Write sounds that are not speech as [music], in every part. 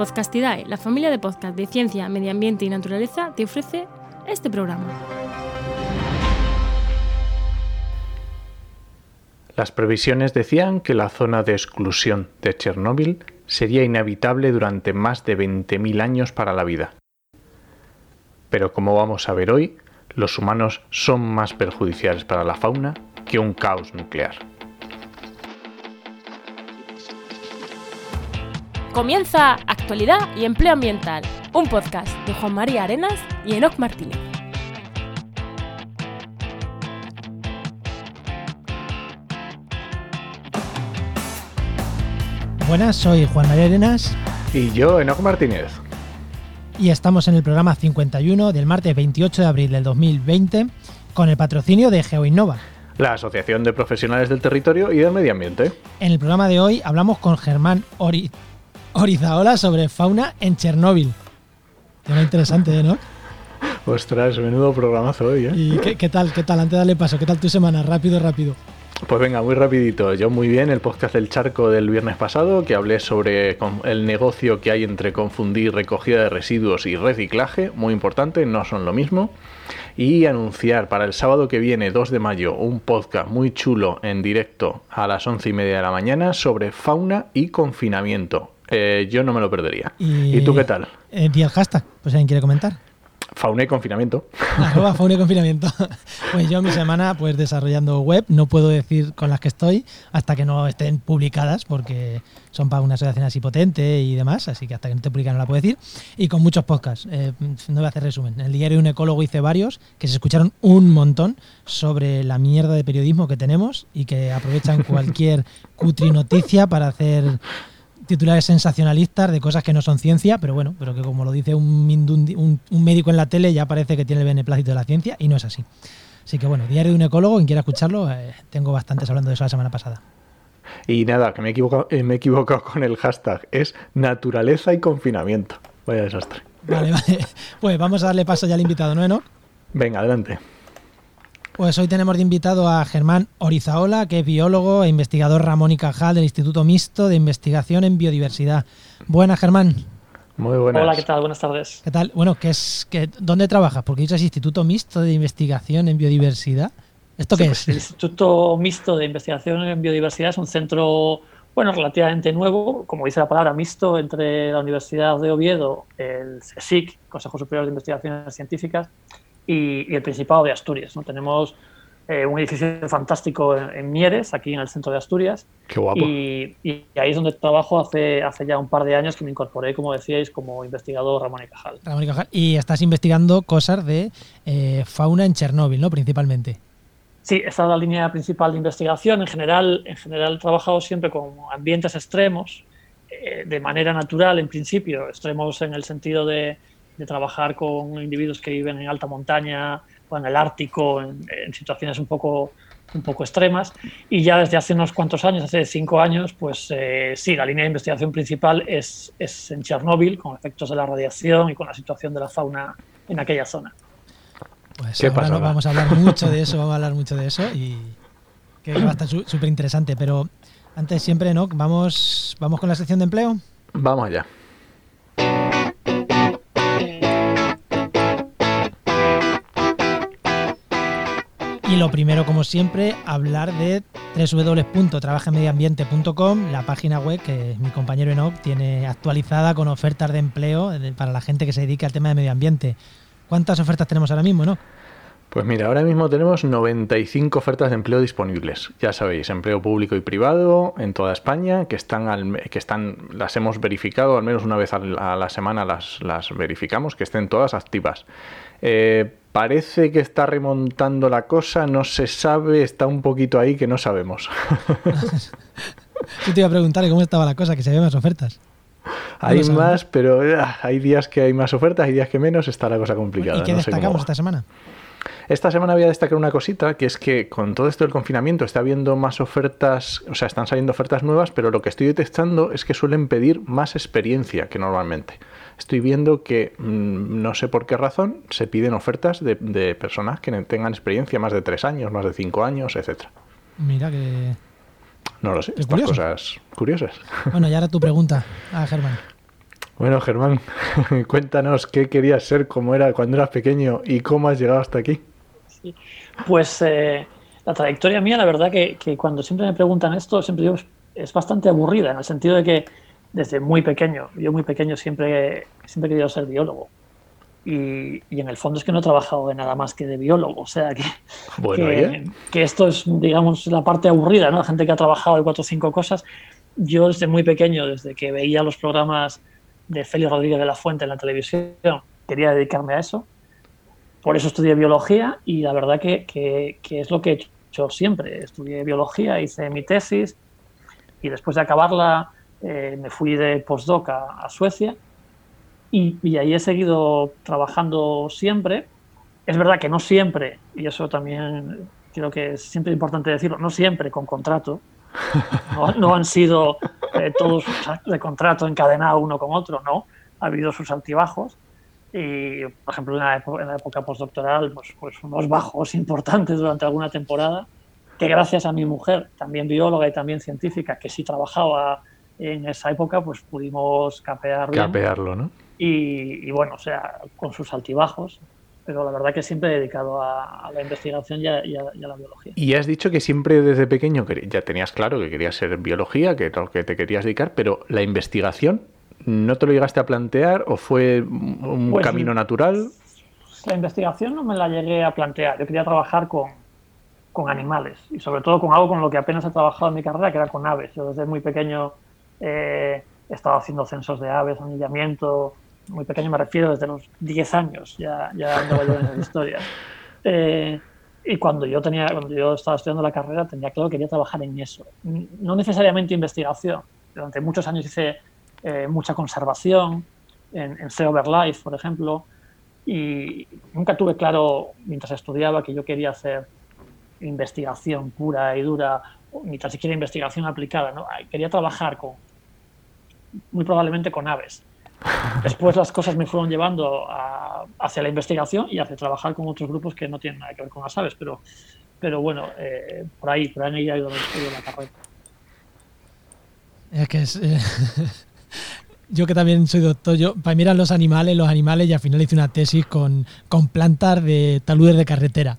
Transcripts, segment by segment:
Podcastidae, la familia de podcast de ciencia, medio ambiente y naturaleza, te ofrece este programa. Las previsiones decían que la zona de exclusión de Chernóbil sería inhabitable durante más de 20.000 años para la vida. Pero como vamos a ver hoy, los humanos son más perjudiciales para la fauna que un caos nuclear. Comienza Actualidad y Empleo Ambiental, un podcast de Juan María Arenas y Enoc Martínez. Buenas, soy Juan María Arenas. Y yo, Enoc Martínez. Y estamos en el programa 51 del martes 28 de abril del 2020 con el patrocinio de GeoInnova. La Asociación de Profesionales del Territorio y del Medio Ambiente. En el programa de hoy hablamos con Germán Ori Orizaola sobre fauna en Chernóbil. Tema interesante, ¿no? Ostras, menudo programazo hoy, ¿eh? ¿Y qué, qué tal? ¿Qué tal? Antes de darle paso, ¿qué tal tu semana? Rápido, rápido. Pues venga, muy rapidito. Yo muy bien, el podcast del charco del viernes pasado, que hablé sobre el negocio que hay entre confundir recogida de residuos y reciclaje, muy importante, no son lo mismo. Y anunciar para el sábado que viene, 2 de mayo, un podcast muy chulo en directo a las once y media de la mañana sobre fauna y confinamiento. Eh, yo no me lo perdería. ¿Y, tú qué tal? Eh, y el hashtag, pues alguien quiere comentar. Fauna y confinamiento. [laughs] Arroba fauna y confinamiento. [laughs] Pues yo mi semana pues desarrollando web, no puedo decir con las que estoy hasta que no estén publicadas porque son para una asociación así potente y demás, así que hasta que no esté publicada no la puedo decir. Y con muchos podcasts, eh, no voy a hacer resumen. En el diario un ecólogo hice varios que se escucharon un montón sobre la mierda de periodismo que tenemos y que aprovechan [laughs] cualquier cutri noticia para hacer titulares sensacionalistas de cosas que no son ciencia, pero bueno, pero que como lo dice un, un, médico en la tele ya parece que tiene el beneplácito de la ciencia y no es así. Así que bueno, diario de un ecólogo, quien quiera escucharlo, eh, tengo bastantes hablando de eso la semana pasada. Y nada, que me he, equivocado, eh, me he equivocado con el hashtag, es naturaleza y confinamiento. Vaya desastre. Vale, vale. Pues vamos a darle paso ya al invitado, ¿no, Enoch? Venga, adelante. Pues hoy tenemos de invitado a Germán Orizaola, que es biólogo e investigador Ramón y Cajal del Instituto Mixto de Investigación en Biodiversidad. Buenas, Germán. Muy buenas. Hola, ¿qué tal? Buenas tardes. ¿Qué tal? Bueno, ¿qué es, qué, ¿dónde trabajas? Porque dices Instituto Mixto de Investigación en Biodiversidad. ¿Esto qué sí, es? Pues el Instituto Mixto de Investigación en Biodiversidad es un centro, bueno, relativamente nuevo, como dice la palabra, mixto entre la Universidad de Oviedo, el CSIC, Consejo Superior de Investigaciones Científicas, y, y el Principado de Asturias. ¿no? Tenemos eh, un edificio fantástico en, en, Mieres, aquí en el centro de Asturias. Qué guapo. Y, y, ahí es donde trabajo hace, hace ya un par de años que me incorporé, como decíais, como investigador Ramón y Cajal. Ramón y Cajal. Y estás investigando cosas de eh, fauna en Chernóbil, ¿no? Principalmente. Sí, esta es la línea principal de investigación. En general, en general he trabajado siempre con ambientes extremos, eh, de manera natural en principio, extremos en el sentido de de trabajar con individuos que viven en alta montaña o en el Ártico, en, en, situaciones un poco, un poco extremas. Y ya desde hace unos cuantos años, hace cinco años, pues eh, sí, la línea de investigación principal es, es en Chernóbil, con efectos de la radiación y con la situación de la fauna en aquella zona. Pues ¿Qué ahora pasa, no, vamos a hablar mucho de eso, vamos a hablar mucho de eso y que va a estar súper [laughs] interesante. Pero antes siempre, ¿no? Vamos, vamos con la sección de empleo. Vamos allá. Y lo primero, como siempre, hablar de www.trabajemediambiente.com, la página web que mi compañero Enoch tiene actualizada con ofertas de empleo para la gente que se dedica al tema de medio ambiente. ¿Cuántas ofertas tenemos ahora mismo, Enoch? Pues mira, ahora mismo tenemos 95 ofertas de empleo disponibles. Ya sabéis, empleo público y privado en toda España, que están, que están las hemos verificado, al menos una vez a la semana las, las verificamos, que estén todas activas. Eh, parece que está remontando la cosa, no se sabe, está un poquito ahí que no sabemos. [laughs] Yo te iba a preguntar cómo estaba la cosa, que se ve más ofertas. Hay no más, pero uh, hay días que hay más ofertas, hay días que menos, está la cosa complicada. ¿Y qué no destacamos sé esta semana? Esta semana voy a destacar una cosita, que es que con todo esto del confinamiento está habiendo más ofertas, o sea, están saliendo ofertas nuevas, pero lo que estoy detectando es que suelen pedir más experiencia que normalmente. Estoy viendo que, mmm, no sé por qué razón, se piden ofertas de, de, personas que tengan experiencia más de tres años, más de cinco años, etcétera. Mira que... No lo sé, estas cosas curiosas. Bueno, y ahora tu pregunta a Germán. Bueno, Germán, [laughs] cuéntanos qué querías ser, cómo era cuando eras pequeño y cómo has llegado hasta aquí. Pues eh, la trayectoria mía, la verdad que, cuando siempre me preguntan esto, siempre digo, es bastante aburrida, en el sentido de que desde muy pequeño, yo muy pequeño siempre, siempre he querido ser biólogo. Y, en el fondo es que no he trabajado de nada más que de biólogo. O sea que, que, esto es, digamos, la parte aburrida, ¿no? La gente que ha trabajado de cuatro o cinco cosas. Yo desde muy pequeño, desde que veía los programas de Félix Rodríguez de la Fuente en la televisión, quería dedicarme a eso. Por eso estudié biología y la verdad que, que es lo que he hecho siempre. Estudié biología, hice mi tesis y después de acabarla eh, me fui de postdoc a, a Suecia y, ahí he seguido trabajando siempre. Es verdad que no siempre, y eso también creo que es siempre importante decirlo, no siempre con contrato. No, han sido eh, todos de contrato encadenado uno con otro, no. Ha habido sus altibajos. Y, por ejemplo, en la, en la época postdoctoral, pues, pues unos bajos importantes durante alguna temporada, que gracias a mi mujer, también bióloga y también científica, que sí trabajaba en esa época, pues pudimos capear Capearlo, ¿no? Y, bueno, o sea, con sus altibajos, pero la verdad que siempre he dedicado a, la investigación y a, la biología. Y has dicho que siempre desde pequeño ya tenías claro que querías ser biología, que que te querías dedicar, pero la investigación, ¿no te lo llegaste a plantear o fue un pues camino natural? La investigación no me la llegué a plantear. Yo quería trabajar con, con animales y sobre todo con algo con lo que apenas he trabajado en mi carrera, que era con aves. Yo desde muy pequeño eh, he estado haciendo censos de aves, anillamiento, muy pequeño me refiero, desde los 10 años, ya, ya andaba yo en esa historia. Eh, y cuando yo, tenía, cuando yo estaba estudiando la carrera, tenía claro que quería trabajar en eso. No necesariamente investigación. Durante muchos años hice eh, mucha conservación en, en Sea Life, por ejemplo, y nunca tuve claro, mientras estudiaba, que yo quería hacer investigación pura y dura, ni tan siquiera investigación aplicada. ¿no? Quería trabajar con, muy probablemente con aves. Después las cosas me fueron llevando hacia la investigación y hacia trabajar con otros grupos que no tienen nada que ver con las aves, pero, pero bueno, eh, por ahí, por ahí ha ido la carrera. Es que es, eh, [laughs] yo que también soy doctor, yo, para mí eran los animales, los animales, y al final hice una tesis con, con plantas de taludes de carretera.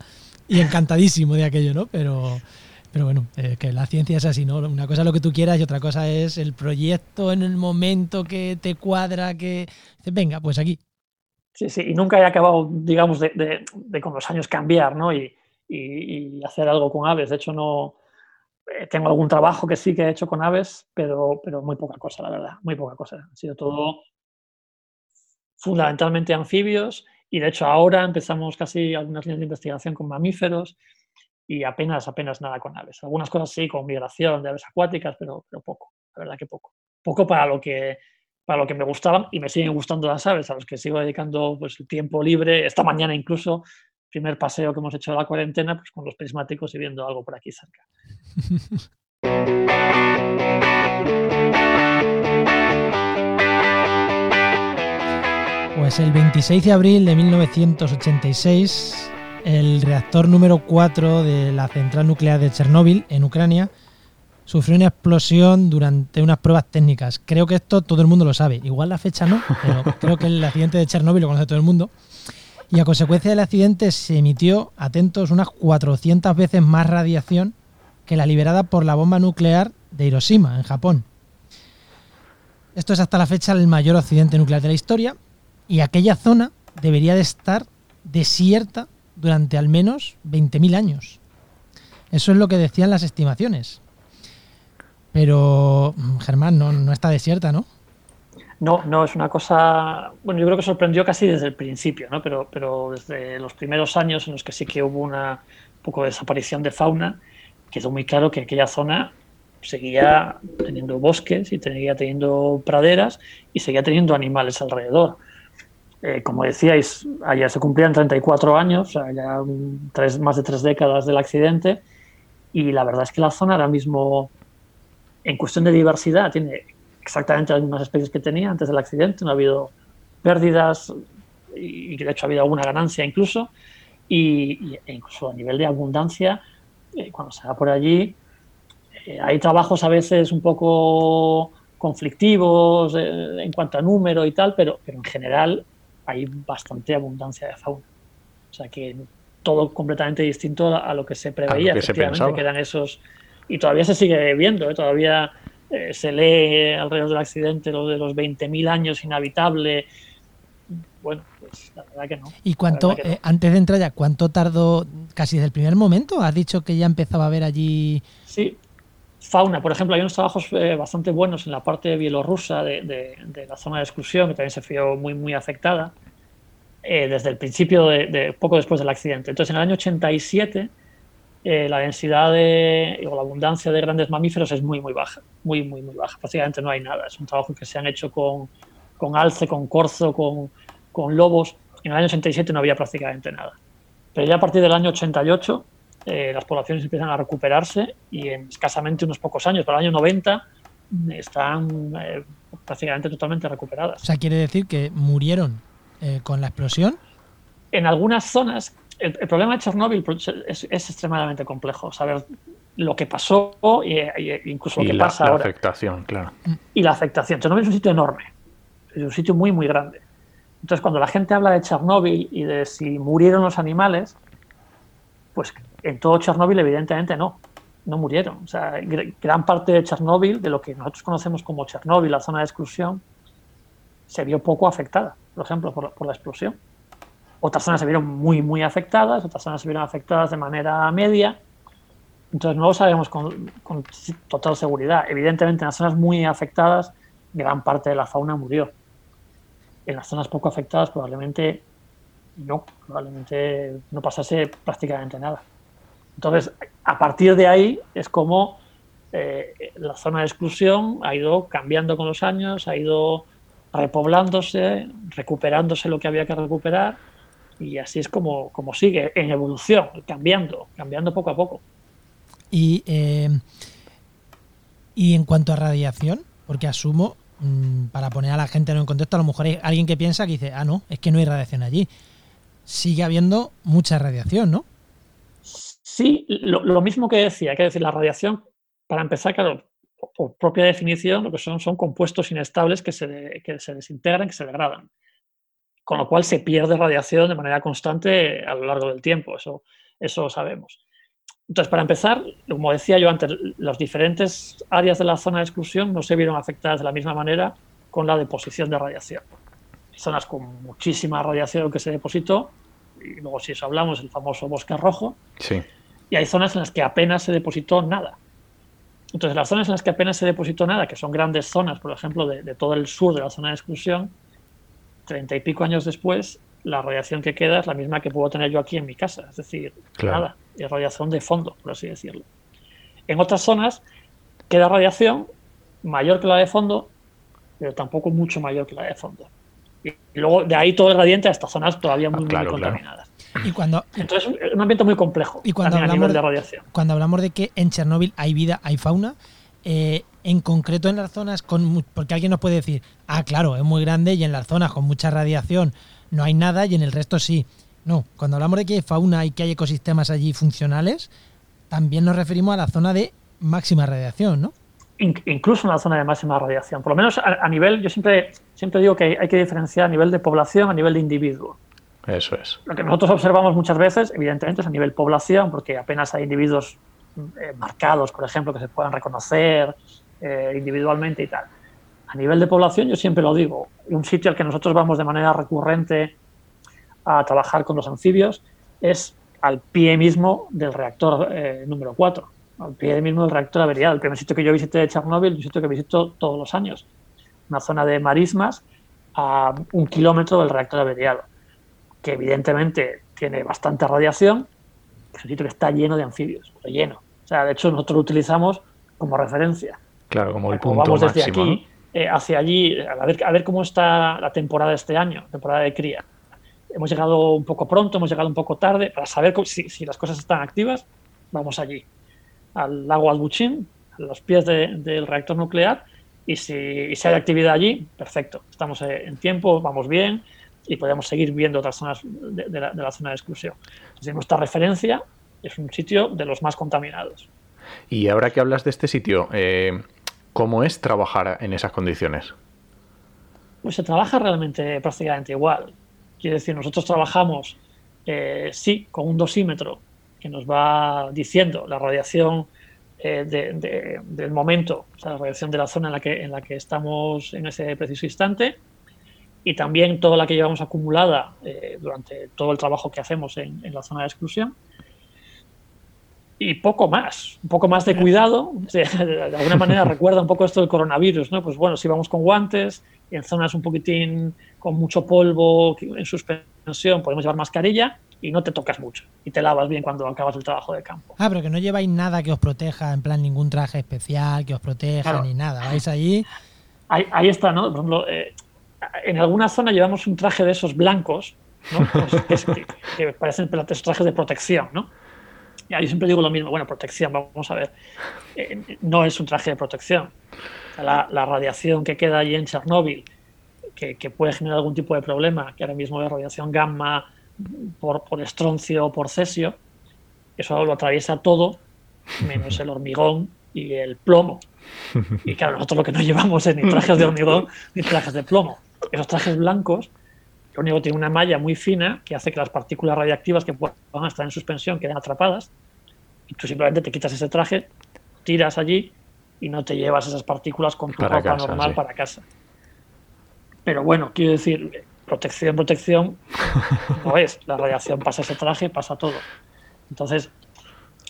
Y encantadísimo de aquello, ¿no? Pero, pero bueno, eh, que la ciencia es así, ¿no? Una cosa es lo que tú quieras y otra cosa es el proyecto en el momento que te cuadra, que venga, pues aquí. Sí, sí, y nunca he acabado, digamos, de, de, con los años cambiar, ¿no? Y, y, hacer algo con aves. De hecho, no eh, tengo algún trabajo que sí que he hecho con aves, pero, pero muy poca cosa, la verdad, muy poca cosa. Ha sido todo fundamentalmente anfibios y de hecho ahora empezamos casi algunas líneas de investigación con mamíferos y apenas, apenas nada con aves. Algunas cosas sí, con migración de aves acuáticas, pero, pero poco, la verdad que poco. Poco para lo que, para lo que me gustaban y me siguen gustando las aves, a los que sigo dedicando pues, el tiempo libre. Esta mañana incluso, primer paseo que hemos hecho de la cuarentena, pues con los prismáticos y viendo algo por aquí cerca. Pues el 26 de abril de 1986 el reactor número 4 de la central nuclear de Chernóbil, en Ucrania, sufrió una explosión durante unas pruebas técnicas. Creo que esto todo el mundo lo sabe. Igual la fecha no, pero [laughs] creo que el accidente de Chernóbil lo conoce todo el mundo. Y a consecuencia del accidente se emitió, atentos, unas 400 veces más radiación que la liberada por la bomba nuclear de Hiroshima, en Japón. Esto es hasta la fecha el mayor accidente nuclear de la historia y aquella zona debería de estar desierta durante al menos 20.000 años. Eso es lo que decían las estimaciones. Pero, Germán, no, está desierta, ¿no? No, no, es una cosa. Bueno, yo creo que sorprendió casi desde el principio, ¿no? Pero, pero desde los primeros años en los que sí que hubo una poco de desaparición de fauna, quedó muy claro que aquella zona seguía teniendo bosques y seguía teniendo praderas y seguía teniendo animales alrededor. Eh, como decíais, ayer se cumplían 34 años, ya tres, más de tres décadas del accidente, y la verdad es que la zona ahora mismo, en cuestión de diversidad, tiene exactamente las mismas especies que tenía antes del accidente, no ha habido pérdidas y de hecho ha habido alguna ganancia incluso, y, e incluso a nivel de abundancia, eh, cuando se va por allí, eh, hay trabajos a veces un poco conflictivos eh, en cuanto a número y tal, pero, pero en general hay bastante abundancia de fauna. O sea que todo completamente distinto a, lo que se preveía. que Efectivamente, quedan esos. Y todavía se sigue viendo, ¿eh? todavía eh, se lee alrededor del accidente lo de los 20.000 años inhabitable. Bueno, pues la verdad que no. ¿Y cuánto, eh, antes de entrar ya, cuánto tardó casi desde el primer momento? ¿Has dicho que ya empezaba a haber allí. Sí, fauna. Por ejemplo, hay unos trabajos bastante buenos en la parte bielorrusa de, de, la zona de exclusión, que también se vio muy, muy afectada. Eh, desde el principio de, poco después del accidente. Entonces, en el año 87, eh, la densidad de, o la abundancia de grandes mamíferos es muy, muy baja, muy, muy, muy baja. Prácticamente no hay nada. Es un trabajo que se han hecho con, con alce, con corzo, con, con, lobos. En el año 87 no había prácticamente nada. Pero ya a partir del año 88, eh, las poblaciones empiezan a recuperarse y en escasamente unos pocos años, para el año 90, están prácticamente totalmente recuperadas. O sea, quiere decir que murieron eh, con la explosión? En algunas zonas, el, problema de Chernóbil es, extremadamente complejo. Saber lo que pasó e, incluso lo que pasa la ahora. la afectación, claro. Y la afectación. Chernóbil es un sitio enorme. Es un sitio muy, muy grande. Entonces, cuando la gente habla de Chernóbil y de si murieron los animales, pues en todo Chernóbil, evidentemente no. No murieron. O sea, gran parte de Chernóbil, de lo que nosotros conocemos como Chernóbil, la zona de exclusión, se vio poco afectada por ejemplo, por, la explosión. Otras zonas se vieron muy, muy afectadas, otras zonas se vieron afectadas de manera media. Entonces no lo sabemos con, total seguridad. Evidentemente en las zonas muy afectadas gran parte de la fauna murió. En las zonas poco afectadas probablemente no, probablemente no pasase prácticamente nada. Entonces, a partir de ahí es como eh, la zona de exclusión ha ido cambiando con los años, ha ido repoblándose, recuperándose lo que había que recuperar y así es como, como sigue, en evolución, cambiando, cambiando poco a poco. Y, eh, y en cuanto a radiación, porque asumo, mm, para poner a la gente en contexto, a lo mejor hay alguien que piensa que dice, ah, no, es que no hay radiación allí. Sigue habiendo mucha radiación, ¿no? Sí, lo, mismo que decía, que decir, la radiación, para empezar, claro, por propia definición, lo que son son compuestos inestables que se, que se desintegran, que se degradan. Con lo cual se pierde radiación de manera constante a lo largo del tiempo, eso, eso lo sabemos. Entonces, para empezar, como decía yo antes, las diferentes áreas de la zona de exclusión no se vieron afectadas de la misma manera con la deposición de radiación. Zonas con muchísima radiación que se depositó, y luego si eso hablamos, el famoso bosque rojo, sí. y hay zonas en las que apenas se depositó nada. Entonces, las zonas en las que apenas se depositó nada, que son grandes zonas, por ejemplo, de, todo el sur de la zona de exclusión, treinta y pico años después, la radiación que queda es la misma que puedo tener yo aquí en mi casa. Es decir, nada, es radiación de fondo, por así decirlo. En otras zonas queda radiación mayor que la de fondo, pero tampoco mucho mayor que la de fondo. Y luego de ahí todo el gradiente a estas zonas todavía muy, ah, muy contaminadas. Y cuando, Entonces es un ambiente muy complejo y cuando hablamos, a nivel de radiación. Cuando hablamos de que en Chernóbil hay vida, hay fauna, eh, en concreto en las zonas con... Porque alguien nos puede decir, ah, claro, es muy grande y en las zonas con mucha radiación no hay nada y en el resto sí. No, cuando hablamos de que hay fauna y que hay ecosistemas allí funcionales, también nos referimos a la zona de máxima radiación, ¿no? Incluso en la zona de máxima radiación. Por lo menos a, nivel, yo siempre, siempre digo que hay que diferenciar a nivel de población, a nivel de individuo. Eso es. Lo que nosotros observamos muchas veces, evidentemente, es a nivel población, porque apenas hay individuos eh, marcados, por ejemplo, que se puedan reconocer eh, individualmente y tal. A nivel de población, yo siempre lo digo, un sitio al que nosotros vamos de manera recurrente a trabajar con los anfibios es al pie mismo del reactor eh, número 4, al pie mismo del reactor averiado. El primer sitio que yo visité de Chernóbil, un sitio que visito todos los años, una zona de marismas a un kilómetro del reactor averiado que evidentemente tiene bastante radiación, es un sitio que está lleno de anfibios, lleno. O sea, de hecho, nosotros lo utilizamos como referencia. Claro, como el punto vamos desde aquí eh, hacia allí, a ver, a ver cómo está la temporada este año, temporada de cría. Hemos llegado un poco pronto, hemos llegado un poco tarde, para saber si, las cosas están activas, vamos allí, al lago Albuchín, a los pies del reactor nuclear, y si, si, hay actividad allí, perfecto, estamos en tiempo, vamos bien, y podemos seguir viendo otras zonas de, la, zona de exclusión. Entonces, nuestra referencia es un sitio de los más contaminados. Y ahora que hablas de este sitio, eh, ¿Cómo es trabajar en esas condiciones? Pues se trabaja realmente prácticamente igual. Quiere decir, nosotros trabajamos, eh, sí, con un dosímetro que nos va diciendo la radiación eh, del momento, o sea, la radiación de la zona en la, que, en estamos en ese preciso instante, y también toda la que llevamos acumulada eh, durante todo el trabajo que hacemos en, la zona de exclusión. Y poco más, un poco más de cuidado. De alguna manera recuerda un poco esto del coronavirus, ¿no? Pues bueno, si vamos con guantes, en zonas un poquitín con mucho polvo, en suspensión, podemos llevar mascarilla y no te tocas mucho. Y te lavas bien cuando acabas el trabajo de campo. Ah, pero que no lleváis nada que os proteja, en plan ningún traje especial que os proteja ni nada. Vais allí. Ahí, ahí, está, ¿no? Por ejemplo, eh, en alguna zona llevamos un traje de esos blancos, ¿no? Pues, que, que, parecen trajes de protección, ¿no? Y yo siempre digo lo mismo, bueno, protección, vamos a ver. Eh, no es un traje de protección. La, la, radiación que queda allí en Chernóbil, que, que, puede generar algún tipo de problema, que ahora mismo es radiación gamma por, por estroncio o por cesio, eso lo atraviesa todo, menos el hormigón y el plomo. Y claro, nosotros lo que no llevamos es ni trajes de hormigón ni trajes de plomo. Esos trajes blancos, lo único que tiene una malla muy fina que hace que las partículas radiactivas que puedan estar en suspensión queden atrapadas. Y tú simplemente te quitas ese traje, tiras allí y no te llevas esas partículas con tu para ropa casa, normal sí. para casa. Pero bueno, quiero decir, protección, protección [laughs] no es. La radiación pasa ese traje, pasa todo. Entonces,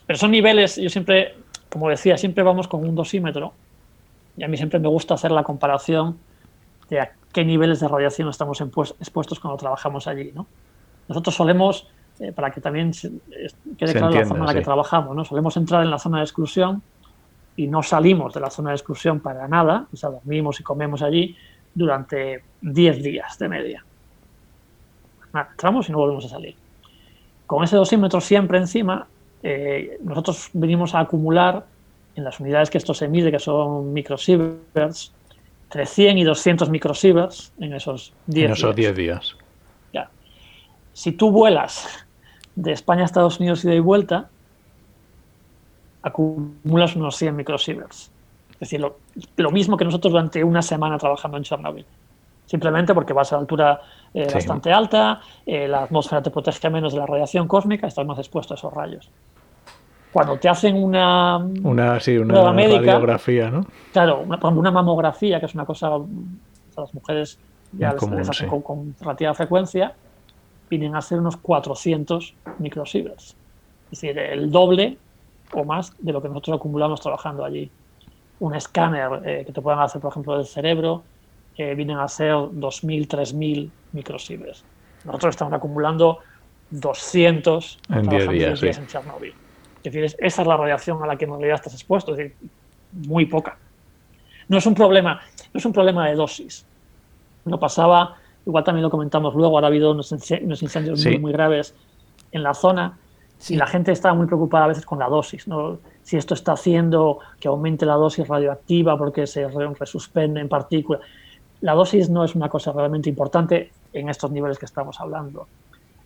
pero son niveles, yo siempre, como decía, siempre vamos con un dosímetro y a mí siempre me gusta hacer la comparación de a qué niveles de radiación estamos expuestos cuando trabajamos allí. ¿no? Nosotros solemos, eh, para que también se, quede claro la forma en la que trabajamos, ¿no? solemos entrar en la zona de exclusión y no salimos de la zona de exclusión para nada, o sea, dormimos y comemos allí durante 10 días de media. Entramos y no volvemos a salir. Con ese dosímetro siempre encima, eh, nosotros venimos a acumular en las unidades que esto se mide, que son microsieverts, entre 100 y 200 microsieverts en esos 10 en esos 10 días. Ya. Si tú vuelas de España a Estados Unidos y de vuelta, acumulas unos 100 microsieverts. Es decir, lo, lo, mismo que nosotros durante una semana trabajando en Chernobyl. Simplemente porque vas a altura eh, sí. bastante alta, eh, la atmósfera te protege menos de la radiación cósmica, estás más expuesto a esos rayos. Cuando te hacen una, una, sí, una médica, radiografía, ¿no? Claro, una, una mamografía, que es una cosa a las mujeres ya les, común, les hacen sí. con, con, relativa frecuencia, vienen a ser unos 400 microsieverts. Es decir, el doble o más de lo que nosotros acumulamos trabajando allí. Un escáner eh, que te puedan hacer, por ejemplo, del cerebro, eh, vienen a ser 2.000, 3.000 microsieverts. Nosotros estamos acumulando 200 en 10 días, días sí. en Chernobyl. Es decir, esa es la radiación a la que en realidad estás expuesto, es decir, muy poca. No es un problema, no es un problema de dosis. No pasaba, igual también lo comentamos luego, ahora ha habido unos, unos incendios sí. muy, muy graves en la zona Sí. Y la gente está muy preocupada a veces con la dosis, ¿no? Si esto está haciendo que aumente la dosis radioactiva porque se resuspenden partículas. La dosis no es una cosa realmente importante en estos niveles que estamos hablando.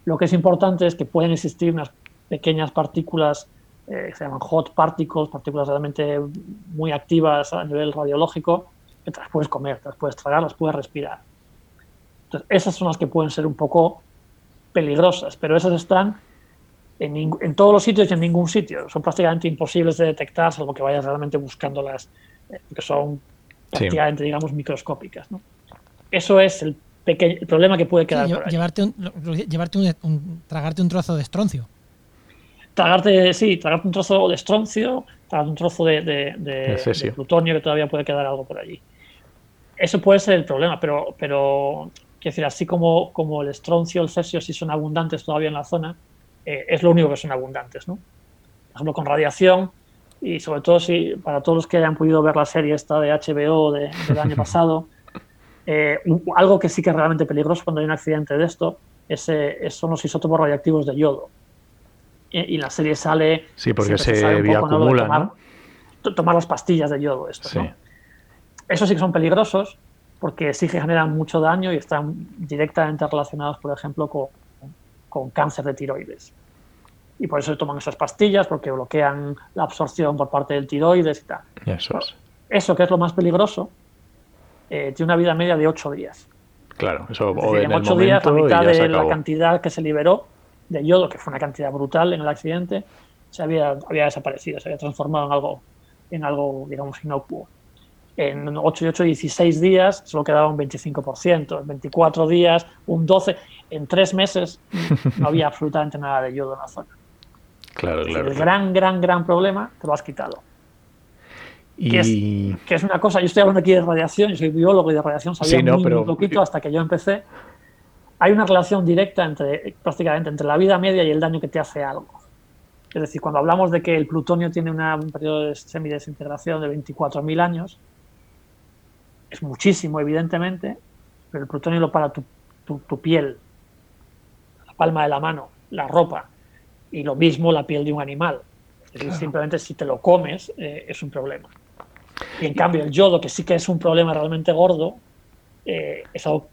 Lo que es importante es que pueden existir unas pequeñas partículas eh, que se llaman hot particles, partículas realmente muy activas a nivel radiológico, que te las puedes comer, te las puedes tragar, las puedes respirar. Entonces, esas son las que pueden ser un poco peligrosas, pero esas están en, todos los sitios y en ningún sitio. Son prácticamente imposibles de detectar, salvo que vayas realmente buscándolas, eh, que son prácticamente, sí. digamos, microscópicas. ¿no? Eso es el, pequeño, el problema que puede quedar. Sí, llevarte, un, llevarte un, un, tragarte un trozo de estroncio. Tragarte, sí, tragarte un trozo de estroncio, tragarte un trozo de, de, de, de plutonio, que todavía puede quedar algo por allí. Eso puede ser el problema, pero, pero quiero decir, así como, como el estroncio, el cesio, si son abundantes todavía en la zona, eh, es lo único que son abundantes. ¿no? Por ejemplo, con radiación, y sobre todo si para todos los que hayan podido ver la serie esta de HBO de, del año [laughs] pasado, eh, algo que sí que es realmente peligroso cuando hay un accidente de esto es, eh, son los isótopos radiactivos de yodo. Y, y la serie sale... Sí, porque se, se bioacumulan, tomar, tomar las pastillas de yodo. Esto, sí. ¿no? Eso sí que son peligrosos porque sí que generan mucho daño y están directamente relacionados, por ejemplo, con, con cáncer de tiroides. Y por eso se toman esas pastillas, porque bloquean la absorción por parte del tiroides y tal. Eso es. eso que es lo más peligroso, eh, tiene una vida media de 8 días. Claro, eso en, 8 días, la mitad de la cantidad que se liberó de yodo, que fue una cantidad brutal en el accidente, se había, había desaparecido, se había transformado en algo, en algo digamos, inocuo. En 8 y 8, 16 días solo quedaba un 25%, en 24 días un 12%, en 3 meses [laughs] no había absolutamente nada de yodo en la zona. Claro, claro. El gran, gran, gran problema te lo has quitado. Y... Que, es, una cosa, yo estoy hablando aquí de radiación, yo soy biólogo y de radiación sabía muy, poquito hasta que yo empecé. Hay una relación directa entre, prácticamente, entre la vida media y el daño que te hace algo. Es decir, cuando hablamos de que el plutonio tiene un periodo de semidesintegración de 24.000 años, es muchísimo, evidentemente, pero el plutonio lo para tu, tu, piel, la palma de la mano, la ropa, y lo mismo la piel de un animal. Es decir, simplemente si te lo comes eh, es un problema. Y en cambio el yodo, que sí que es un problema realmente gordo, eh, es algo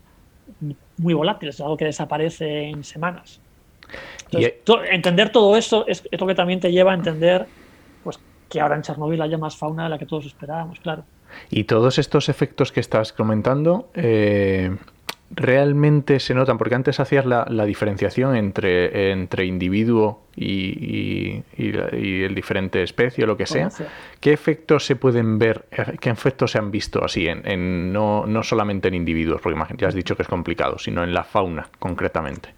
muy volátil, es algo que desaparece en semanas. entender todo eso es, lo que también te lleva a entender pues, que ahora en Chernobyl haya más fauna de la que todos esperábamos, claro. Y todos estos efectos que estás comentando, eh, realmente se notan, porque antes hacías la, diferenciación entre, entre individuo y, el diferente especie o lo que sea. ¿Qué efectos se pueden ver, qué efectos se han visto así, en, no, solamente en individuos, porque ya has dicho que es complicado, sino en la fauna concretamente?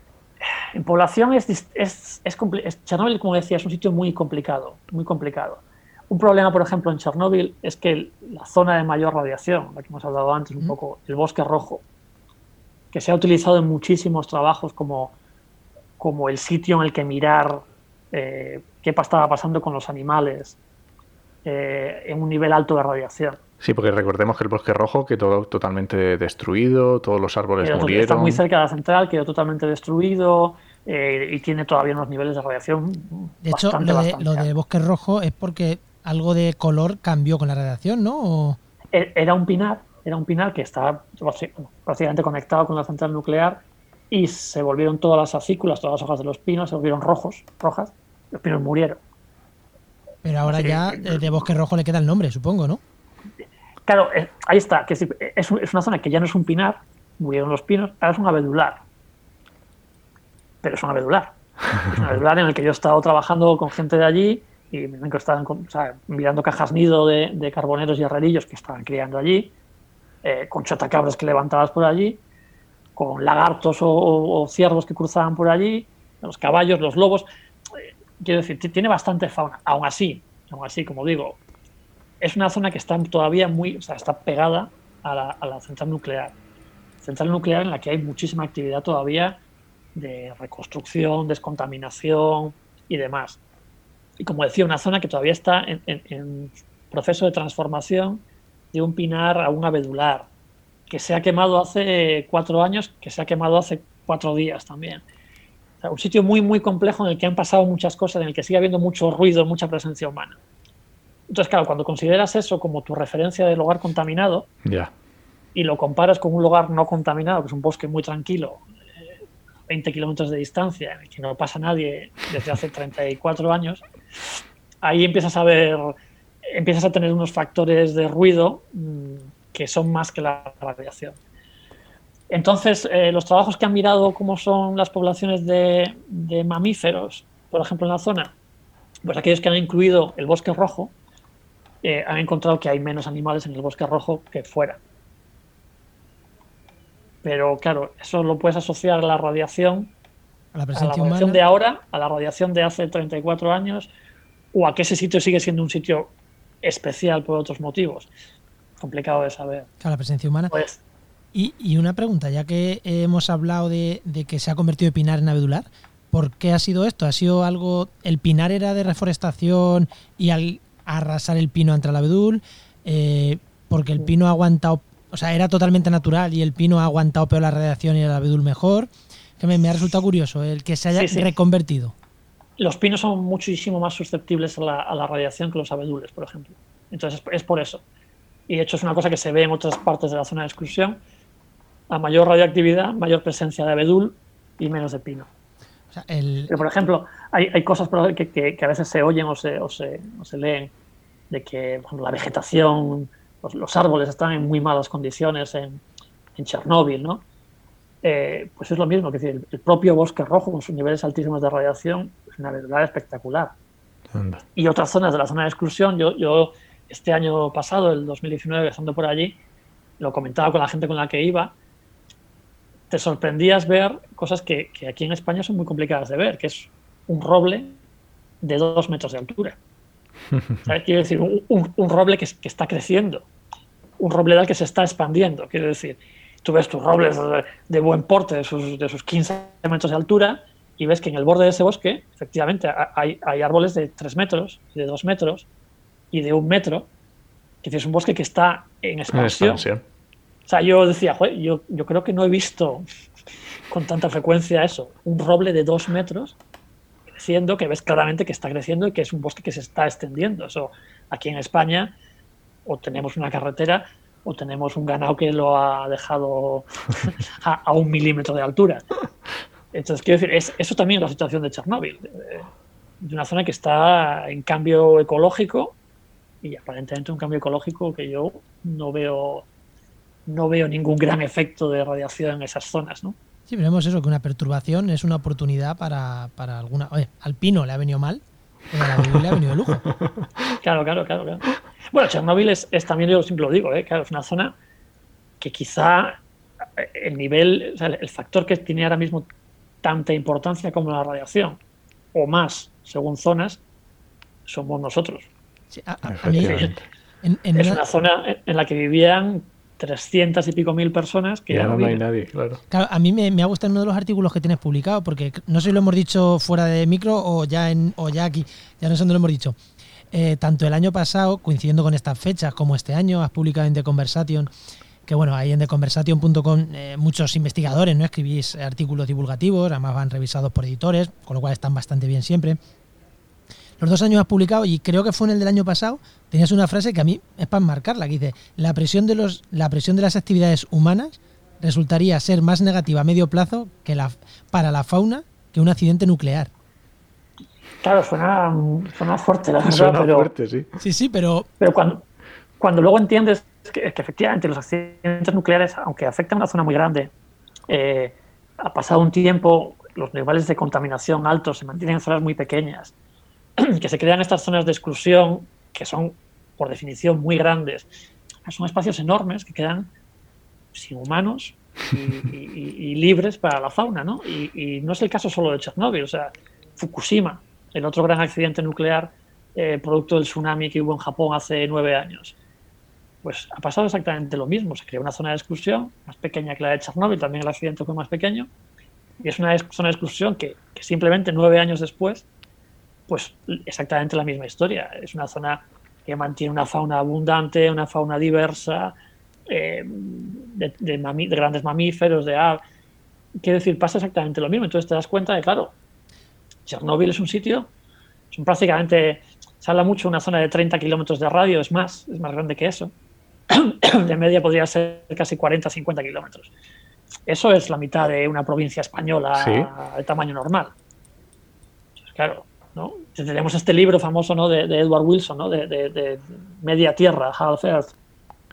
En población es, es, es, Chernobyl, como decía, es un sitio muy complicado, muy complicado. Un problema, por ejemplo, en Chernobyl es que la zona de mayor radiación, la que hemos hablado antes un poco, el bosque rojo, que se ha utilizado en muchísimos trabajos como, como el sitio en el que mirar eh, qué estaba pasando con los animales eh, en un nivel alto de radiación. Sí, porque recordemos que el bosque rojo quedó totalmente destruido, todos los árboles murieron. Está muy cerca de la central, quedó totalmente destruido eh, y tiene todavía unos niveles de radiación. De hecho, lo, de, lo de bosque rojo es porque algo de color cambió con la radiación, ¿no? E, era un pinar era un pinar que estaba prácticamente conectado con la central nuclear y se volvieron todas las acículas, todas las hojas de los pinos se volvieron rojos, rojas, los pinos murieron. Pero ahora ya de bosque rojo le queda el nombre, supongo, ¿no? Claro, eh, ahí está, que es, una zona que ya no es un pinar, murieron los pinos, ahora es un abedular. Pero es un abedular. Es un abedular en el que yo he estado trabajando con gente de allí y me han estado mirando cajas nido de, de carboneros y herrerillos que estaban criando allí eh, con chotacabras que levantabas por allí, con lagartos o, ciervos que cruzaban por allí, los caballos, los lobos. Eh, quiero decir, tiene bastante fauna. Aún así, aún así, como digo, es una zona que está todavía muy, o sea, está pegada a la, central nuclear. Central nuclear en la que hay muchísima actividad todavía de reconstrucción, descontaminación y demás. Y como decía, una zona que todavía está en proceso de transformación de un pinar a un abedular, que se ha quemado hace cuatro años, que se ha quemado hace cuatro días también. un sitio muy, muy complejo en el que han pasado muchas cosas, en el que sigue habiendo mucho ruido, mucha presencia humana. Entonces, claro, cuando consideras eso como tu referencia del lugar contaminado y lo comparas con un lugar no contaminado, que es un bosque muy tranquilo, 20 eh, kilómetros de distancia, en el que no pasa nadie desde hace 34 años, ahí empiezas a ver empiezas a tener unos factores de ruido mm, que son más que la radiación. Entonces, eh, los trabajos que han mirado cómo son las poblaciones de, mamíferos, por ejemplo, en la zona, pues aquellos que han incluido el bosque rojo, eh, han encontrado que hay menos animales en el bosque rojo que fuera. Pero claro, eso lo puedes asociar a la radiación, a la, a de ahora, a la radiación de hace 34 años, o a que ese sitio sigue siendo un sitio especial por otros motivos. Complicado de saber. Claro, la presencia humana. Pues, y, una pregunta, ya que hemos hablado de, que se ha convertido el pinar en abedular, ¿por qué ha sido esto? ¿Ha sido algo, el pinar era de reforestación y al arrasar el pino entra el abedul? Eh, porque el pino ha aguantado, o sea, era totalmente natural y el pino ha aguantado peor la radiación y el abedul mejor. Que me, ha resultado curioso el que se haya reconvertido los pinos son muchísimo más susceptibles a la, radiación que los abedules, por ejemplo. Entonces es, por eso. Y de hecho es una cosa que se ve en otras partes de la zona de exclusión. A mayor radioactividad, mayor presencia de abedul y menos de pino. Pero, por ejemplo, hay, cosas que, que, a veces se oyen o se, o se, leen de que la vegetación los, árboles están en muy malas condiciones en, en Chernóbil, ¿no? Eh, pues es lo mismo, que decir, el, propio bosque rojo con sus niveles altísimos de radiación es una verdad espectacular. Y otras zonas de la zona de exclusión, yo, yo este año pasado, el 2019, estando por allí, lo comentaba con la gente con la que iba, te sorprendías ver cosas que, que aquí en España son muy complicadas de ver, que es un roble de dos metros de altura. [laughs] Quiero decir, un, roble que, está creciendo, un robledal que se está expandiendo. Quiero decir, tú ves tus robles de, buen porte, de sus, de sus 15 metros de altura, y ves que en el borde de ese bosque, efectivamente, hay, hay árboles de 3 metros, de 2 metros y de un metro, que es un bosque que está en expansión. O sea, yo decía, yo, yo creo que no he visto con tanta frecuencia eso, un roble de 2 metros creciendo, que ves claramente que está creciendo y que es un bosque que se está extendiendo. Eso aquí en España o tenemos una carretera o tenemos un ganado que lo ha dejado [laughs] a, un milímetro de altura. Entonces, quiero decir, es, eso también es la situación de Chernóbil, de, una zona que está en cambio ecológico y aparentemente un cambio ecológico que yo no veo no veo ningún gran efecto de radiación en esas zonas, ¿no? Sí, vemos eso, que una perturbación es una oportunidad para, para alguna... Oye, al pino le ha venido mal, pero a la le ha venido de lujo. [laughs] Claro, claro, claro. claro. Bueno, Chernóbil es, también, yo siempre lo digo, ¿eh? claro, es una zona que quizá eh, el nivel, el factor que tiene ahora mismo tanta importancia como la radiación, o más, según zonas, somos nosotros. Sí, a, mí, es una zona en la que vivían 300 y pico mil personas que ya, no, hay nadie, claro. a mí me, ha gustado uno de los artículos que tienes publicado, porque no sé si lo hemos dicho fuera de micro o ya, en, o ya aquí, ya no sé dónde lo hemos dicho. Eh, tanto el año pasado, coincidiendo con estas fechas, como este año, has publicado en The Conversation, que bueno, ahí en TheConversation.com eh, muchos investigadores no escribís artículos divulgativos, además van revisados por editores, con lo cual están bastante bien siempre. Los dos años has publicado, y creo que fue en el del año pasado, tenías una frase que a mí es para marcarla, que dice, la presión de, los, la presión de las actividades humanas resultaría ser más negativa a medio plazo que la, para la fauna que un accidente nuclear. Claro, suena, fuerte, la verdad. pero, fuerte, sí. Sí, sí, pero... Pero cuando, cuando luego entiendes que, efectivamente los accidentes nucleares, aunque afectan a una zona muy grande, eh, ha pasado un tiempo, los niveles de contaminación altos se mantienen en zonas muy pequeñas [clears throat] que se crean estas zonas de exclusión, que son por definición muy grandes, son espacios enormes que quedan sin humanos y, libres para la fauna, ¿no? Y, no es el caso solo de Chernóbil, o sea, Fukushima, el otro gran accidente nuclear eh, producto del tsunami que hubo en Japón hace nueve años. Pues ha pasado exactamente lo mismo, se creó una zona de exclusión más pequeña que la de Chernóbil, también el accidente fue más pequeño, y es una zona de exclusión que, simplemente nueve años después pues exactamente la misma historia. Es una zona que mantiene una fauna abundante, una fauna diversa, eh, de, grandes mamíferos, de aves. Quiero decir, pasa exactamente lo mismo. Entonces te das cuenta de, claro, Chernóbil es un sitio, son prácticamente, se habla mucho una zona de 30 kilómetros de radio, es más, es más grande que eso. [coughs] de media podría ser casi 40, 50 kilómetros. Eso es la mitad de una provincia española de tamaño normal. claro, tenemos este libro famoso ¿no? de, Edward Wilson, ¿no? de, Media Tierra, Half Earth,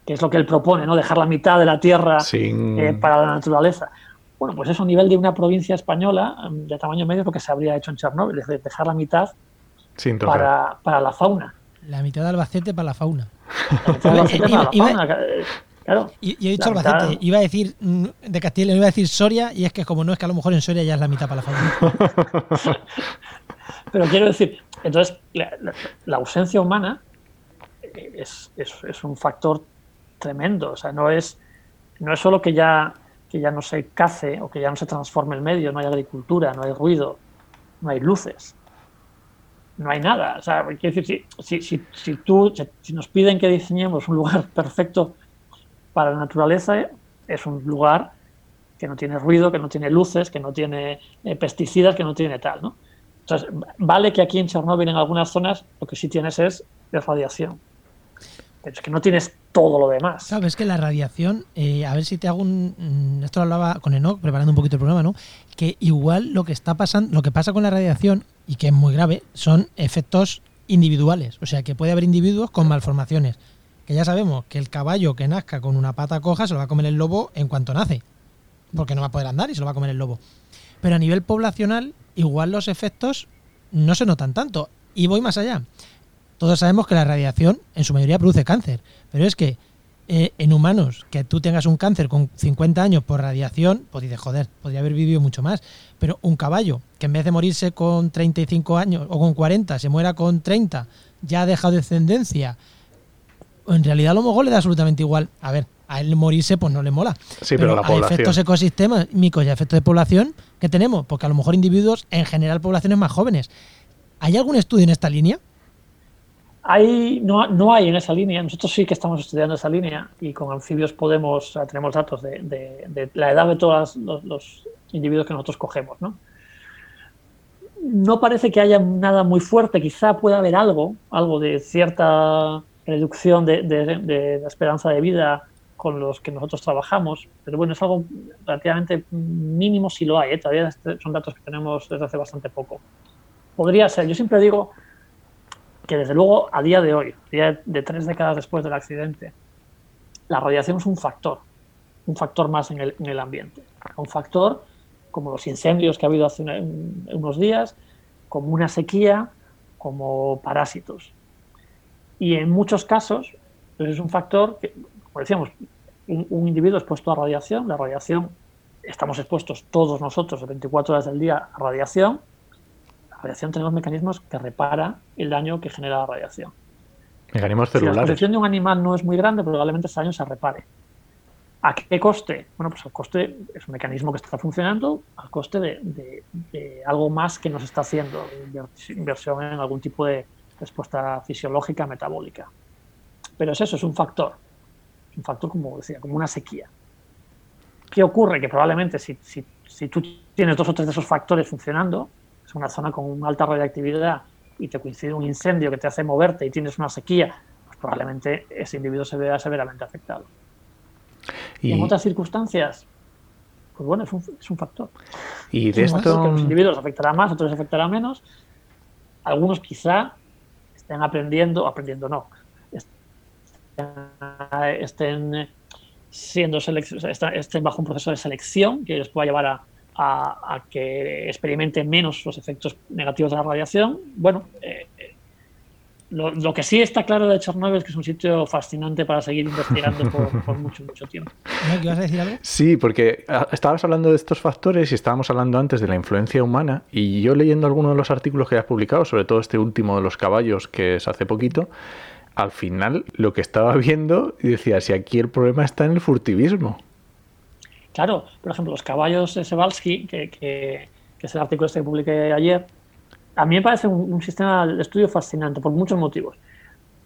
que es lo que él propone, ¿no? dejar la mitad de la Tierra eh, para la naturaleza. Bueno, pues es un nivel de una provincia española mm, de tamaño medio porque se habría hecho en Chernóbil, dejar la mitad para, para, la fauna. La mitad de Albacete para la fauna. Y, he dicho Albacete, iba a decir mm, de Castilla, iba a decir Soria, y es que como no es que a lo mejor en Soria ya es la mitad para la fauna. [laughs] Pero quiero decir, entonces, la, ausencia humana es, es, un factor tremendo. O sea, no es, no es solo que ya, que ya no se cace o que ya no se transforme el medio, no hay agricultura, no hay ruido, no hay luces, no hay nada. O sea, quiero decir, si, si, si, tú, si nos piden que diseñemos un lugar [laughs] perfecto para la naturaleza, es un lugar que no tiene ruido, que no tiene luces, que no tiene eh, pesticidas, que no tiene tal, ¿no? Entonces, vale que aquí en Chernóbil, en algunas zonas, lo que sí tienes es radiación. Pero es que no tienes todo lo demás. Sabes que la radiación, eh, a ver si te hago un. Mm, esto lo hablaba con Enoch, preparando un poquito el programa, ¿no? Que igual lo que está pasando, lo que pasa con la radiación, y que es muy grave, son efectos individuales. O sea, que puede haber individuos con malformaciones. que ya sabemos que el caballo que nazca con una pata coja se lo va a comer el lobo en cuanto nace, porque no va a poder andar y se lo va a comer el lobo. Pero a nivel poblacional, igual los efectos no se notan tanto. Y voy más allá. Todos sabemos que la radiación en su mayoría produce cáncer, pero es que eh, en humanos, que tú tengas un cáncer con 50 años por radiación, pues dices, joder, podría haber vivido mucho más. Pero un caballo, que en vez de morirse con 35 años o con 40, se muera con 30, ya ha dejado descendencia, en realidad a lo mejor le da absolutamente igual. A ver, a él morirse pues no le mola. Sí, pero, la población. efectos ecosistémicos y a efectos de población que tenemos, porque a lo mejor individuos, en general poblaciones más jóvenes. ¿Hay algún estudio en esta línea? Hay, no, hay en esa línea. Nosotros sí que estamos estudiando esa línea y con anfibios podemos, tenemos datos de, la edad de todos los, individuos que nosotros cogemos. ¿no? no parece que haya nada muy fuerte. Quizá pueda haber algo, algo de cierta reducción de, de la esperanza de vida con los que nosotros trabajamos, pero bueno, es algo relativamente mínimo si lo hay. ¿eh? Todavía son datos que tenemos desde hace bastante poco. Podría ser. Yo siempre digo que desde luego a día de hoy, día de tres décadas después del accidente, la radiación es un factor, un factor más en el, ambiente. Un factor como los incendios que ha habido hace unos días, como una sequía, como parásitos. Y en muchos casos, pues es un factor que, como decíamos, un, un, individuo expuesto a radiación, la radiación, estamos expuestos todos nosotros 24 horas del día a radiación, radiación tenemos mecanismos que repara el daño que genera la radiación. Mecanismos celulares. Si la exposición de un animal no es muy grande, probablemente ese daño se repare. ¿A qué coste? Bueno, pues el coste es un mecanismo que está funcionando al coste de, algo más que nos está haciendo, inversión en algún tipo de respuesta fisiológica, metabólica. Pero es eso, es un factor. Un factor, como decía, como una sequía. ¿Qué ocurre? Que probablemente si, si, si tú tienes dos o tres de esos factores funcionando, una zona con una alta radiactividad y te coincide un incendio que te hace moverte y tienes una sequía, pues probablemente ese individuo se vea severamente afectado. Y, en otras circunstancias, pues bueno, es un, es un factor. Y de esto... Que los individuos afectará más, otros afectará menos. Algunos quizá estén aprendiendo, aprendiendo no, estén siendo estén bajo un proceso de selección que les pueda llevar a, a, que experimenten menos los efectos negativos de la radiación. Bueno, eh, lo, que sí está claro de Chernobyl es que es un sitio fascinante para seguir investigando por, [laughs] mucho, mucho tiempo. ¿Ibas a decir algo? Sí, porque ah, estabas hablando de estos factores y estábamos hablando antes de la influencia humana y yo leyendo algunos de los artículos que has publicado, sobre todo este último de los caballos que es hace poquito, al final lo que estaba [laughs] viendo y decía, si aquí el problema está en el furtivismo. Claro, por ejemplo, los caballos de Sebalski, que, es el artículo este que publiqué ayer, a mí me parece un, sistema de estudio fascinante por muchos motivos.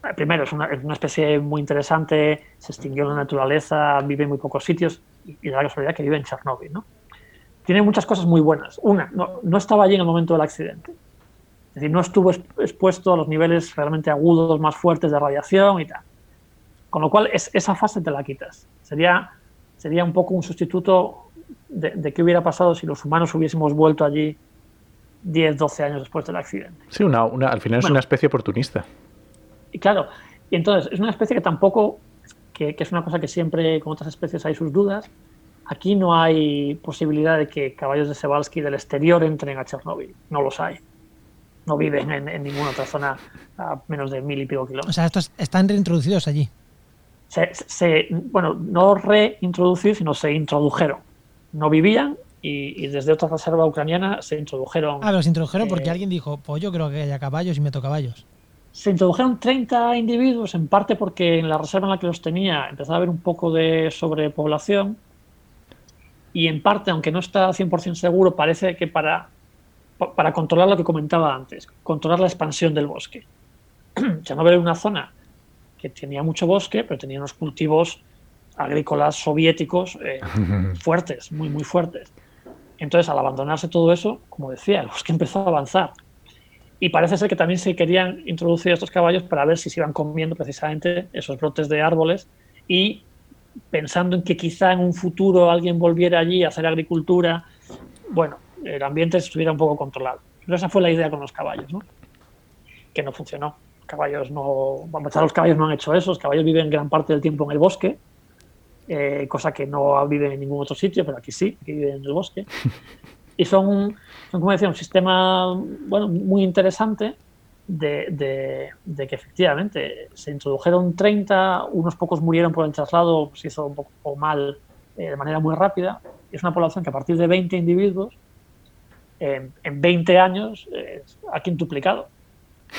Eh, primero, es una, especie muy interesante, se extinguió en la naturaleza, vive en muy pocos sitios y, da la casualidad que vive en Chernóbil. ¿no? Tiene muchas cosas muy buenas. Una, no, estaba allí en el momento del accidente. Es decir, no estuvo expuesto a los niveles realmente agudos más fuertes de radiación y tal. Con lo cual, esa fase te la quitas. Sería sería un poco un sustituto de, qué hubiera pasado si los humanos hubiésemos vuelto allí 10, 12 años después del accidente. Sí, una, al final es una especie oportunista. Y claro, y entonces es una especie que tampoco, que, es una cosa que siempre con otras especies hay sus dudas, aquí no hay posibilidad de que caballos de Sebalski del exterior entren a Chernóbil, no los hay. No viven en, ninguna otra zona a menos de mil y pico kilómetros. O sea, estos están reintroducidos allí se, bueno, no reintroducir, sino se introdujeron. No vivían y, desde otra reserva ucraniana se introdujeron. Ah, los introdujeron porque eh, alguien dijo, pues yo creo que haya caballos y meto caballos. Se introdujeron 30 individuos, en parte porque en la reserva en la que los tenía empezaba a haber un poco de sobrepoblación y en parte, aunque no está 100% seguro, parece que para, para controlar lo que comentaba antes, controlar la expansión del bosque. [clears throat] ya no ver una zona que tenía mucho bosque, pero tenía unos cultivos agrícolas soviéticos eh, [laughs] fuertes, muy, muy fuertes. Entonces, al abandonarse todo eso, como decía, [laughs] el bosque empezó a avanzar. Y parece ser que también se querían introducir estos caballos para ver si se iban comiendo precisamente esos brotes de árboles y pensando en que quizá en un futuro alguien volviera allí a hacer agricultura, bueno, el ambiente estuviera un poco controlado. Pero esa fue la idea con los caballos, ¿no? que no funcionó caballos no, los caballos no han hecho eso, los caballos viven gran parte del tiempo en el bosque, eh, cosa que no viven en ningún otro sitio, pero aquí sí, aquí viven en el bosque. [laughs] Y son, son como decía, un sistema bueno, muy interesante de, que efectivamente se introdujeron 30, unos pocos murieron por el traslado, se hizo un poco mal eh, de manera muy rápida. Es una población que a partir de 20 individuos, en 20 años, ha quintuplicado.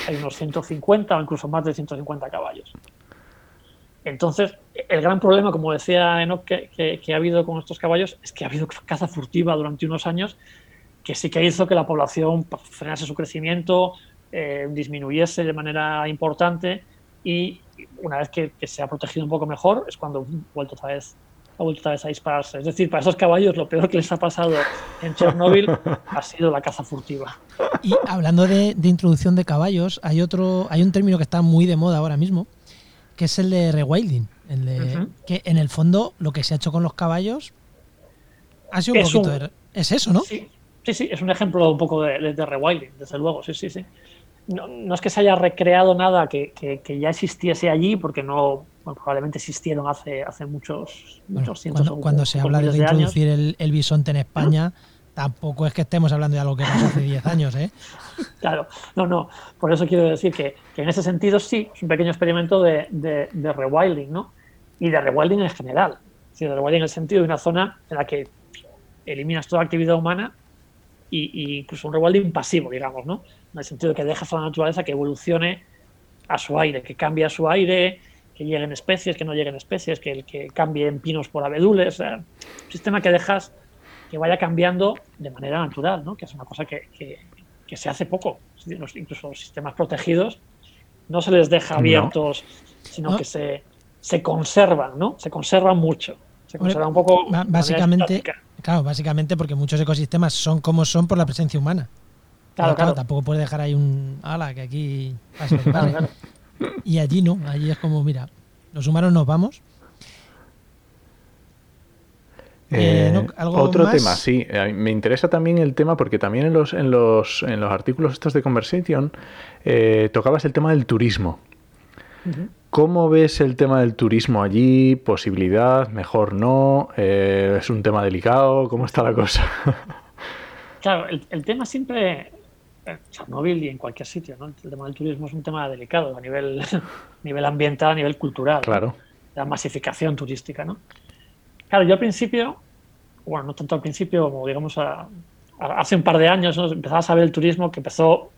Hay unos 150 o incluso más de 150 caballos. Entonces, el gran problema, como decía Enoch, que, ha habido con estos caballos es que ha habido caza furtiva durante unos años que sí que hizo que la población frenase su crecimiento, eh, disminuyese de manera importante y una vez que, se ha protegido un poco mejor es cuando ha vuelto otra vez ha vuelto otra vez a dispararse. Es decir, para esos caballos lo peor que les ha pasado en Chernóbil ha sido la caza furtiva. Y hablando de, introducción de caballos, hay otro, hay un término que está muy de moda ahora mismo, que es el de rewilding. El de, Que en el fondo lo que se ha hecho con los caballos ha sido un poquito. es eso, ¿no? Sí, sí, es un ejemplo un poco de, de rewilding, desde luego, sí, sí, sí no, es que se haya recreado nada que, ya existiese allí, porque no probablemente existieron hace, hace muchos, muchos cientos Cuando, cuando se habla de, introducir el, bisonte en España, tampoco es que estemos hablando de algo que pasó hace 10 años, ¿eh? [laughs] Claro, no, no. Por eso quiero decir que, en ese sentido sí, es un pequeño experimento de, de, rewilding, ¿no? Y de rewilding en general. Es de rewilding en el sentido de una zona en la que eliminas toda actividad humana y, incluso un rewilding pasivo, digamos, ¿no? En el sentido de que dejas a la naturaleza que evolucione a su aire, que cambie a su aire, que lleguen especies, que no lleguen especies, que, que cambien pinos por abedules. un sistema que dejas que vaya cambiando de manera natural, ¿no? que es una cosa que, que, se hace poco. Incluso los sistemas protegidos no se les deja abiertos, sino que se, se conservan, ¿no? Se conservan mucho. Se conservan un poco. Básicamente, Claro, básicamente porque muchos ecosistemas son como son por la presencia humana. Claro, claro, tampoco puedes dejar ahí un ala que aquí pasa Y allí no, allí es como, mira, los humanos nos vamos. Eh, eh, otro tema, sí. Eh, me interesa también el tema porque también en los, en los, en los artículos estos de Conversation tocabas el tema del turismo. ¿Cómo ves el tema del turismo allí? ¿Posibilidad? ¿Mejor no? Eh, ¿Es un tema delicado? ¿Cómo está la cosa? [laughs] claro, el, tema siempre, en Chernobyl y en cualquier sitio, ¿no? el tema del turismo es un tema delicado a nivel, [laughs] nivel ambiental, a nivel cultural. Claro. La masificación turística, ¿no? Claro, yo al principio, bueno, no tanto al principio como digamos hace un par de años, ¿no? empezaba a saber el turismo que empezó,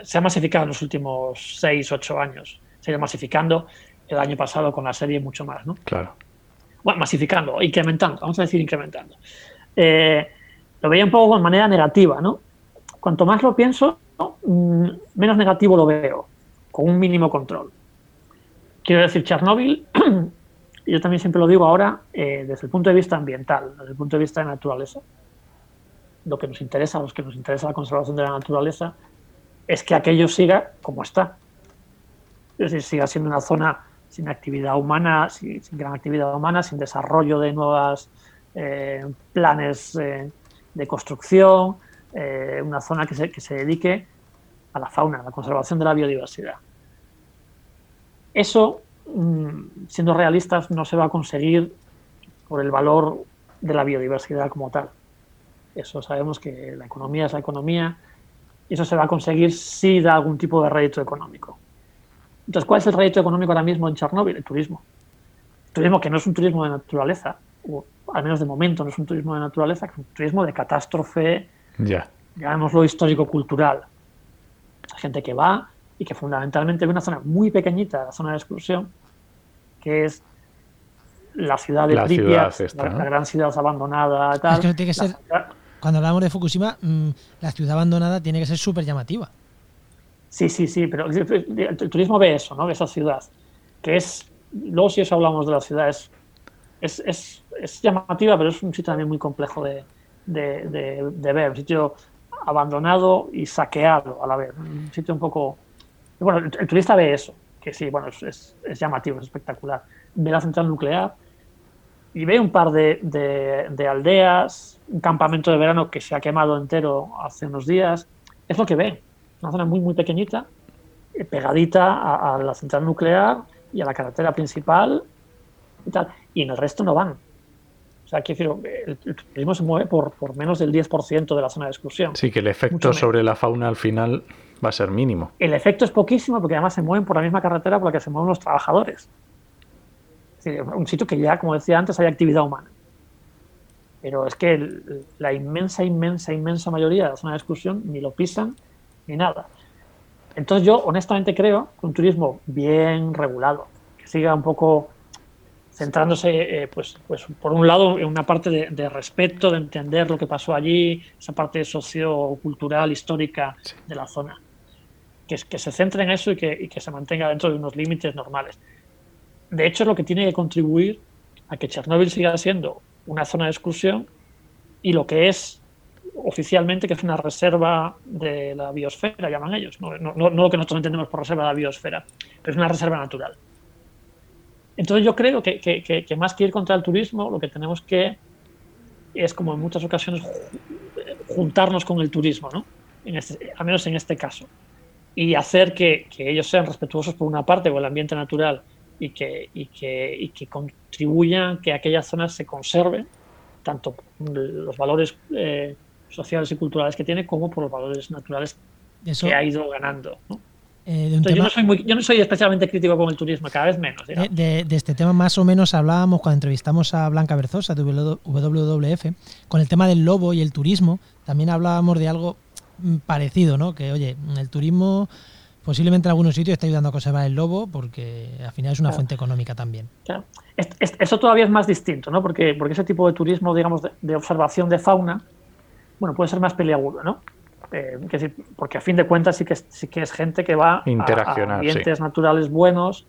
se ha masificado en los últimos 6, 8 años se ha ido masificando el año pasado con la serie mucho más, ¿no? Claro. Bueno, masificando, incrementando, vamos a decir incrementando. Eh, lo veía un poco de manera negativa, ¿no? Cuanto más lo pienso, mm, menos negativo lo veo, con un mínimo control. Quiero decir, Chernóbil, [clears throat] yo también siempre lo digo ahora, eh, desde el punto de vista ambiental, desde el punto de vista de naturaleza, lo que nos interesa, a los que nos interesa la conservación de la naturaleza, es que aquello siga como está siga siendo una zona sin actividad humana, sin, gran actividad humana, sin desarrollo de nuevos eh, planes eh, de construcción, eh, una zona que se, que se dedique a la fauna, a la conservación de la biodiversidad. Eso, mm, siendo realistas, no se va a conseguir por el valor de la biodiversidad como tal. Eso sabemos que la economía es la economía eso se va a conseguir si da algún tipo de rédito económico. Entonces, ¿cuál es el rédito económico ahora mismo en Chernóbil? El turismo. El turismo que no es un turismo de naturaleza, o al menos de momento no es un turismo de naturaleza, es un turismo de catástrofe, ya. llamémoslo histórico-cultural. Gente que va y que fundamentalmente ve una zona muy pequeñita, la zona de exclusión, que es la ciudad de Pripyat, la, gran ciudad abandonada. Tal, cuando hablamos de Fukushima, mm, la ciudad abandonada tiene que ser súper llamativa. Sí, sí, sí, pero el, turismo ve eso, ¿no? esa ciudad, que es, luego si eso hablamos de la ciudad, es, es, es, llamativa, pero es un sitio también muy complejo de, de, de, ver, un sitio abandonado y saqueado a la vez, un sitio un poco... Bueno, el, turista ve eso, que sí, bueno, es, es, llamativo, es espectacular. Ve la central nuclear y ve un par de, de, aldeas, un campamento de verano que se ha quemado entero hace unos días. Es lo que ve una zona muy, muy pequeñita, eh, pegadita a, la central nuclear y a la carretera principal y tal. Y en el resto no van. O sea, quiero decir, el, turismo se mueve por, por menos del 10% de la zona de excursión. Sí, que el efecto sobre la fauna al final va a ser mínimo. El efecto es poquísimo porque además se mueven por la misma carretera por la que se mueven los trabajadores. Es decir, un sitio que ya, como decía antes, hay actividad humana. Pero es que la inmensa, inmensa, inmensa mayoría de la zona de excursión ni lo pisan ni nada. Entonces yo honestamente creo que un turismo bien regulado, que siga un poco centrándose, eh, pues, pues por un lado, en una parte de, respeto, de entender lo que pasó allí, esa parte sociocultural, histórica de la zona. Que, que se centre en eso y que, y que se mantenga dentro de unos límites normales. De hecho, es lo que tiene que contribuir a que Chernóbil siga siendo una zona de exclusión y lo que es oficialmente, que es una reserva de la biosfera, llaman ellos, no, lo que nosotros entendemos por reserva de la biosfera, pero es una reserva natural. Entonces yo creo que, más que ir contra el turismo, lo que tenemos que es, como en muchas ocasiones, juntarnos con el turismo, ¿no? En este, al menos en este caso, y hacer que, ellos sean respetuosos por una parte con el ambiente natural y que, y que, y que contribuyan que aquellas zonas se conserven, tanto los valores eh, sociales y culturales que tiene como por los valores naturales que ha ido ganando. Eh, yo, no soy especialmente crítico con el turismo, cada vez menos. De, este tema más o menos hablábamos cuando entrevistamos a Blanca Berzosa de WWF, con el tema del lobo y el turismo, también hablábamos de algo parecido, ¿no? Que oye, el turismo posiblemente en algunos sitios está ayudando a conservar el lobo porque al final es una fuente económica también. Eso todavía es más distinto, ¿no? Porque, porque ese tipo de turismo, digamos, de observación de fauna, bueno, puede ser más peliagudo, ¿no? Eh, decir, porque a fin de cuentas sí que, sí que es gente que va a, ambientes naturales buenos,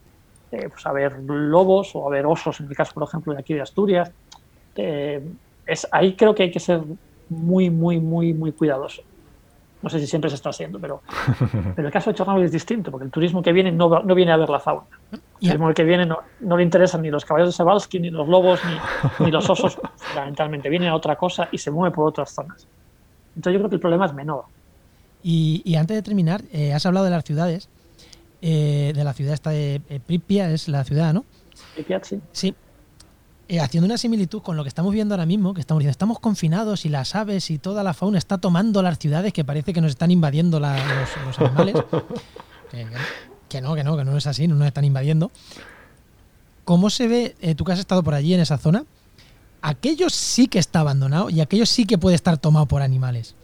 eh, pues a ver lobos o a ver osos, en el caso, por ejemplo, de aquí de Asturias. Eh, es, ahí creo que hay que ser muy, muy, muy, muy cuidadoso. No sé si siempre se está haciendo, pero, [laughs] pero el caso de Chernobyl es distinto, porque el turismo que viene no, no viene a ver la fauna. El turismo que viene no, no, le interesan ni los caballos de Sebalski, ni los lobos, ni, ni los osos, [laughs] fundamentalmente. Viene a otra cosa y se mueve por otras zonas. Entonces yo creo que el problema es menor. Y, antes de terminar, eh, has hablado de las ciudades, eh, de la ciudad esta de eh, Pripyat, es la ciudad, ¿no? Pripyat, sí. Sí. haciendo una similitud con lo que estamos viendo ahora mismo, que estamos diciendo, estamos confinados y las aves y toda la fauna está tomando las ciudades que parece que nos están invadiendo los, animales. [laughs] que, no, que no, que no es así, no nos están invadiendo. ¿Cómo se ve, tú que has estado por allí en esa zona, aquello sí que está abandonado y aquello sí que puede estar tomado por animales.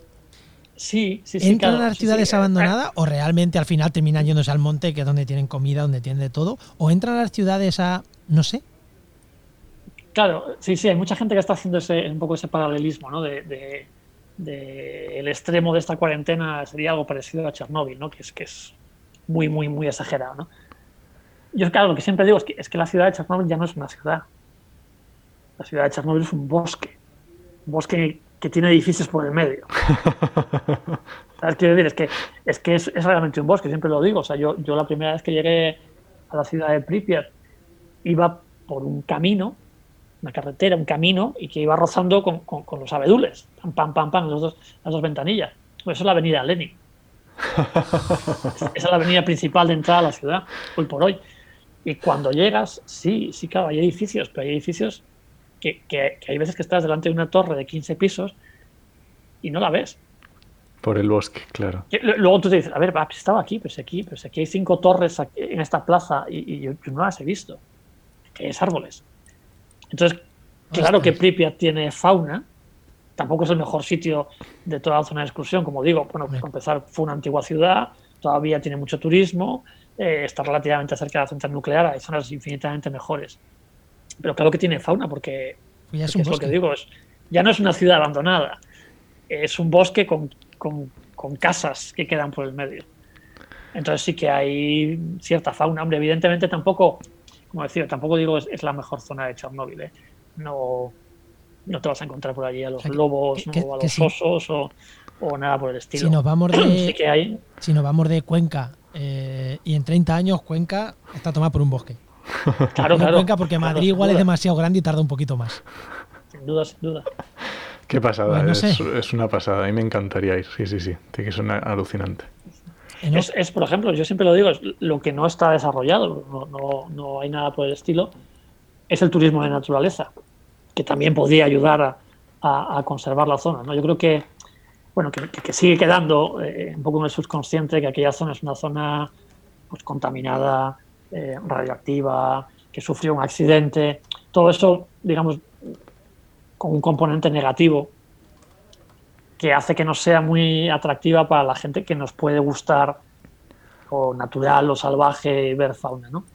Sí, sí, sí. ¿Entran a las ciudades abandonadas o realmente al final terminan yéndose al monte, que es donde tienen comida, donde tienen de todo? ¿O entran a las ciudades a, no sé? Claro, sí, sí, hay mucha gente que está haciendo ese, un poco ese paralelismo, ¿no? De, el extremo de esta cuarentena sería algo parecido a Chernóbil, ¿no? Que es, que es muy, muy, muy exagerado, ¿no? Yo, claro, lo que siempre digo es que, es que la ciudad de Chernóbil ya no es una ciudad, la ciudad de Chernobyl es un bosque, un bosque que tiene edificios por el medio. [laughs] ¿Sabes qué decir? Es que, es, que es, realmente un bosque, siempre lo digo. O sea, yo, yo la primera vez que llegué a la ciudad de Pripyat iba por un camino, una carretera, un camino, y que iba rozando con, con, los abedules. Pam, pam, pam, pam, los dos, las dos ventanillas. Pues eso es la avenida Lenin. [laughs] Esa es la avenida principal de entrada a la ciudad, hoy por hoy. Y cuando llegas, sí, sí, claro, hay edificios, pero hay edificios que, hay veces que estás delante de una torre de 15 pisos y no la ves. Por el bosque, claro. luego tú te dices, a ver, estaba aquí, pues aquí, pues aquí hay cinco torres en esta plaza y, yo, no las he visto. Que es árboles. Entonces, claro que Pripyat tiene fauna, tampoco es el mejor sitio de toda la zona de excursión, como digo, bueno, pues para empezar fue una antigua ciudad, todavía tiene mucho turismo, eh, está relativamente cerca de la central nuclear, hay zonas infinitamente mejores. Pero claro que tiene fauna, porque, pues es, lo que digo, es, ya no es una ciudad abandonada, es un bosque con, casas que quedan por el medio. Entonces sí que hay cierta fauna. Hombre, evidentemente tampoco, como decía, tampoco digo es, la mejor zona de Chernóbil. ¿eh? No, no te vas a encontrar por allí a los lobos o a los osos o, nada por el estilo. Si nos vamos de, [clears throat] Si nos vamos de Cuenca eh, y en 30 años Cuenca está tomada por un bosque. [laughs] Claro, claro. porque Madrid igual es demasiado grande y tarda un poquito más. Sin duda, sin duda. Qué pasada, es, una pasada. A mí me encantaría ir. Sí, sí, sí. Tiene que ser alucinante. Es, por ejemplo, yo siempre lo digo, es lo que no está desarrollado, no, hay nada por el estilo, es el turismo de naturaleza, que también podría ayudar a, conservar la zona. ¿no? Yo creo que, bueno, que, sigue quedando eh, un poco en el subconsciente que aquella zona es una zona pues, contaminada, eh, radioactiva, que sufrió un accidente, todo eso, digamos, con un componente negativo que hace que no sea muy atractiva para la gente que nos puede gustar o natural o salvaje ver fauna, ¿no?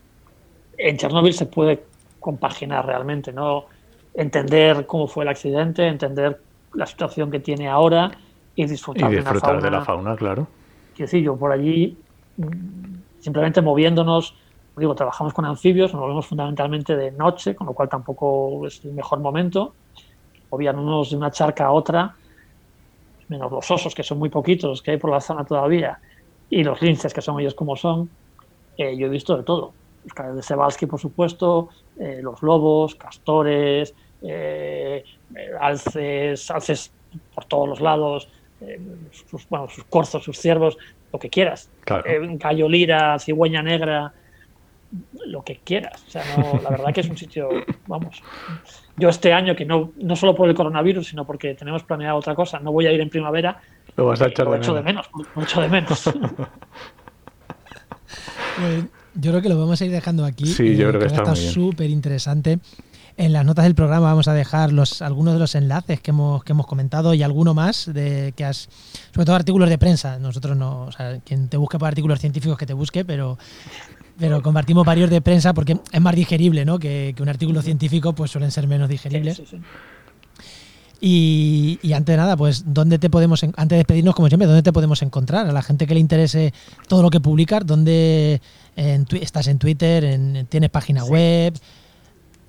En Chernóbil se puede compaginar realmente, ¿no? Entender cómo fue el accidente, entender la situación que tiene ahora y disfrutar, de, la fauna, de la fauna, claro. Quiero decir, yo por allí, mm, simplemente moviéndonos, digo, trabajamos con anfibios, nos movemos fundamentalmente de noche, con lo cual tampoco es el mejor momento. Movíamos de una charca a otra menos los osos, que son muy poquitos los que hay por la zona todavía, y los linces, que son ellos como son, eh, yo he visto de todo. Los de Sebalski, por supuesto, eh, los lobos, castores, eh, alces, alces por todos los lados, sus, bueno, sus corzos, sus ciervos, lo que quieras. Claro. gallo lira, cigüeña negra, lo que quieras. O sea, la verdad que es un sitio, vamos. Yo este año, que no, no solo por el coronavirus, sino porque tenemos planeado otra cosa, no voy a ir en primavera. Lo vas a echar de, echo menos. de menos. Lo echo de menos. Pues, [laughs] yo creo que lo vamos a ir dejando aquí. Sí, yo creo que está súper interesante. En las notas del programa vamos a dejar los, algunos de los enlaces que hemos, que hemos comentado y alguno más de que has, sobre todo artículos de prensa. Nosotros no, o sea, quien te busque para artículos científicos que te busque, pero pero compartimos varios de prensa porque es más digerible, ¿no? Que, un artículo científico pues suelen ser menos digeribles. Y, antes de nada, pues, ¿dónde te podemos, antes de despedirnos, como siempre, ¿dónde te podemos encontrar? A la gente que le interese todo lo que publicas, ¿dónde estás en Twitter? En, ¿Tienes página web?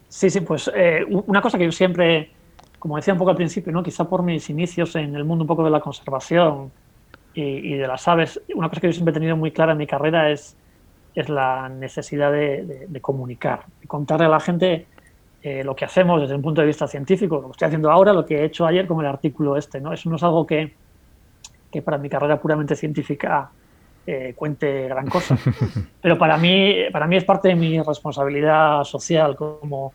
Sí, sí, pues eh, una cosa que yo siempre, como decía un poco al principio, ¿no? quizá por mis inicios en el mundo un poco de la conservación y, y de las aves, una cosa que yo siempre he tenido muy clara en mi carrera es es la necesidad de, comunicar, de contarle a la gente eh, lo que hacemos desde un punto de vista científico, lo que estoy haciendo ahora, lo que he hecho ayer con el artículo este. ¿no? Eso no es algo que, que para mi carrera puramente científica eh, cuente gran cosa, [laughs] pero para mí, para mí es parte de mi responsabilidad social como...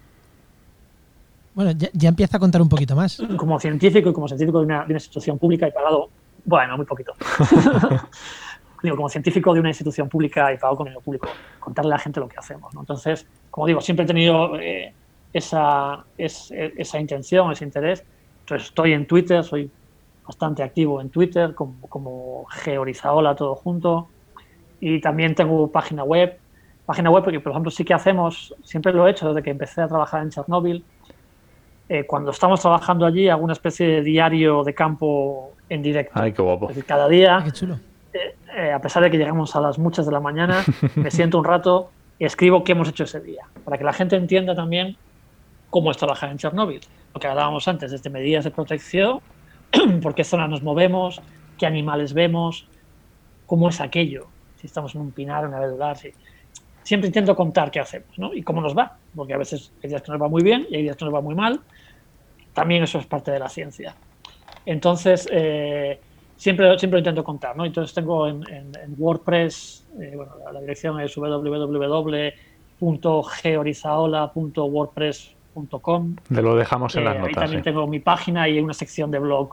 Bueno, ya, empieza a contar un poquito más. Como científico y como científico de una, de una institución pública y pagado, bueno, muy poquito. [laughs] digo, como científico de una institución pública y pago con el público, contarle a la gente lo que hacemos. Entonces, como digo, siempre he tenido eh, esa, esa intención, ese interés. Entonces, estoy en Twitter, soy bastante activo en Twitter, como, como Georizaola todo junto. Y también tengo página web. Página web porque, por ejemplo, sí que hacemos, siempre lo he hecho desde que empecé a trabajar en Chernóbil. Eh, cuando estamos trabajando allí, hago una especie de diario de campo en directo. Ay, qué guapo. cada día qué chulo. Eh, a pesar de que llegamos a las muchas de la mañana, me [laughs] siento un rato y escribo qué hemos hecho ese día, para que la gente entienda también cómo es trabajar en Chernóbil. Lo que hablábamos antes, desde medidas de protección, [clears throat] por qué zona nos movemos, qué animales vemos, cómo es aquello, si estamos en un pinar, en una vedular, si... siempre intento contar qué hacemos ¿no? y cómo nos va, porque a veces hay días que nos va muy bien y hay días que nos va muy mal. También eso es parte de la ciencia. Entonces, eh, siempre, siempre lo intento contar, ¿no? Entonces tengo en, WordPress, eh, bueno, la dirección es www.georizaola.wordpress.com. Lo dejamos en las notas. Ahí también tengo mi página y una sección de blog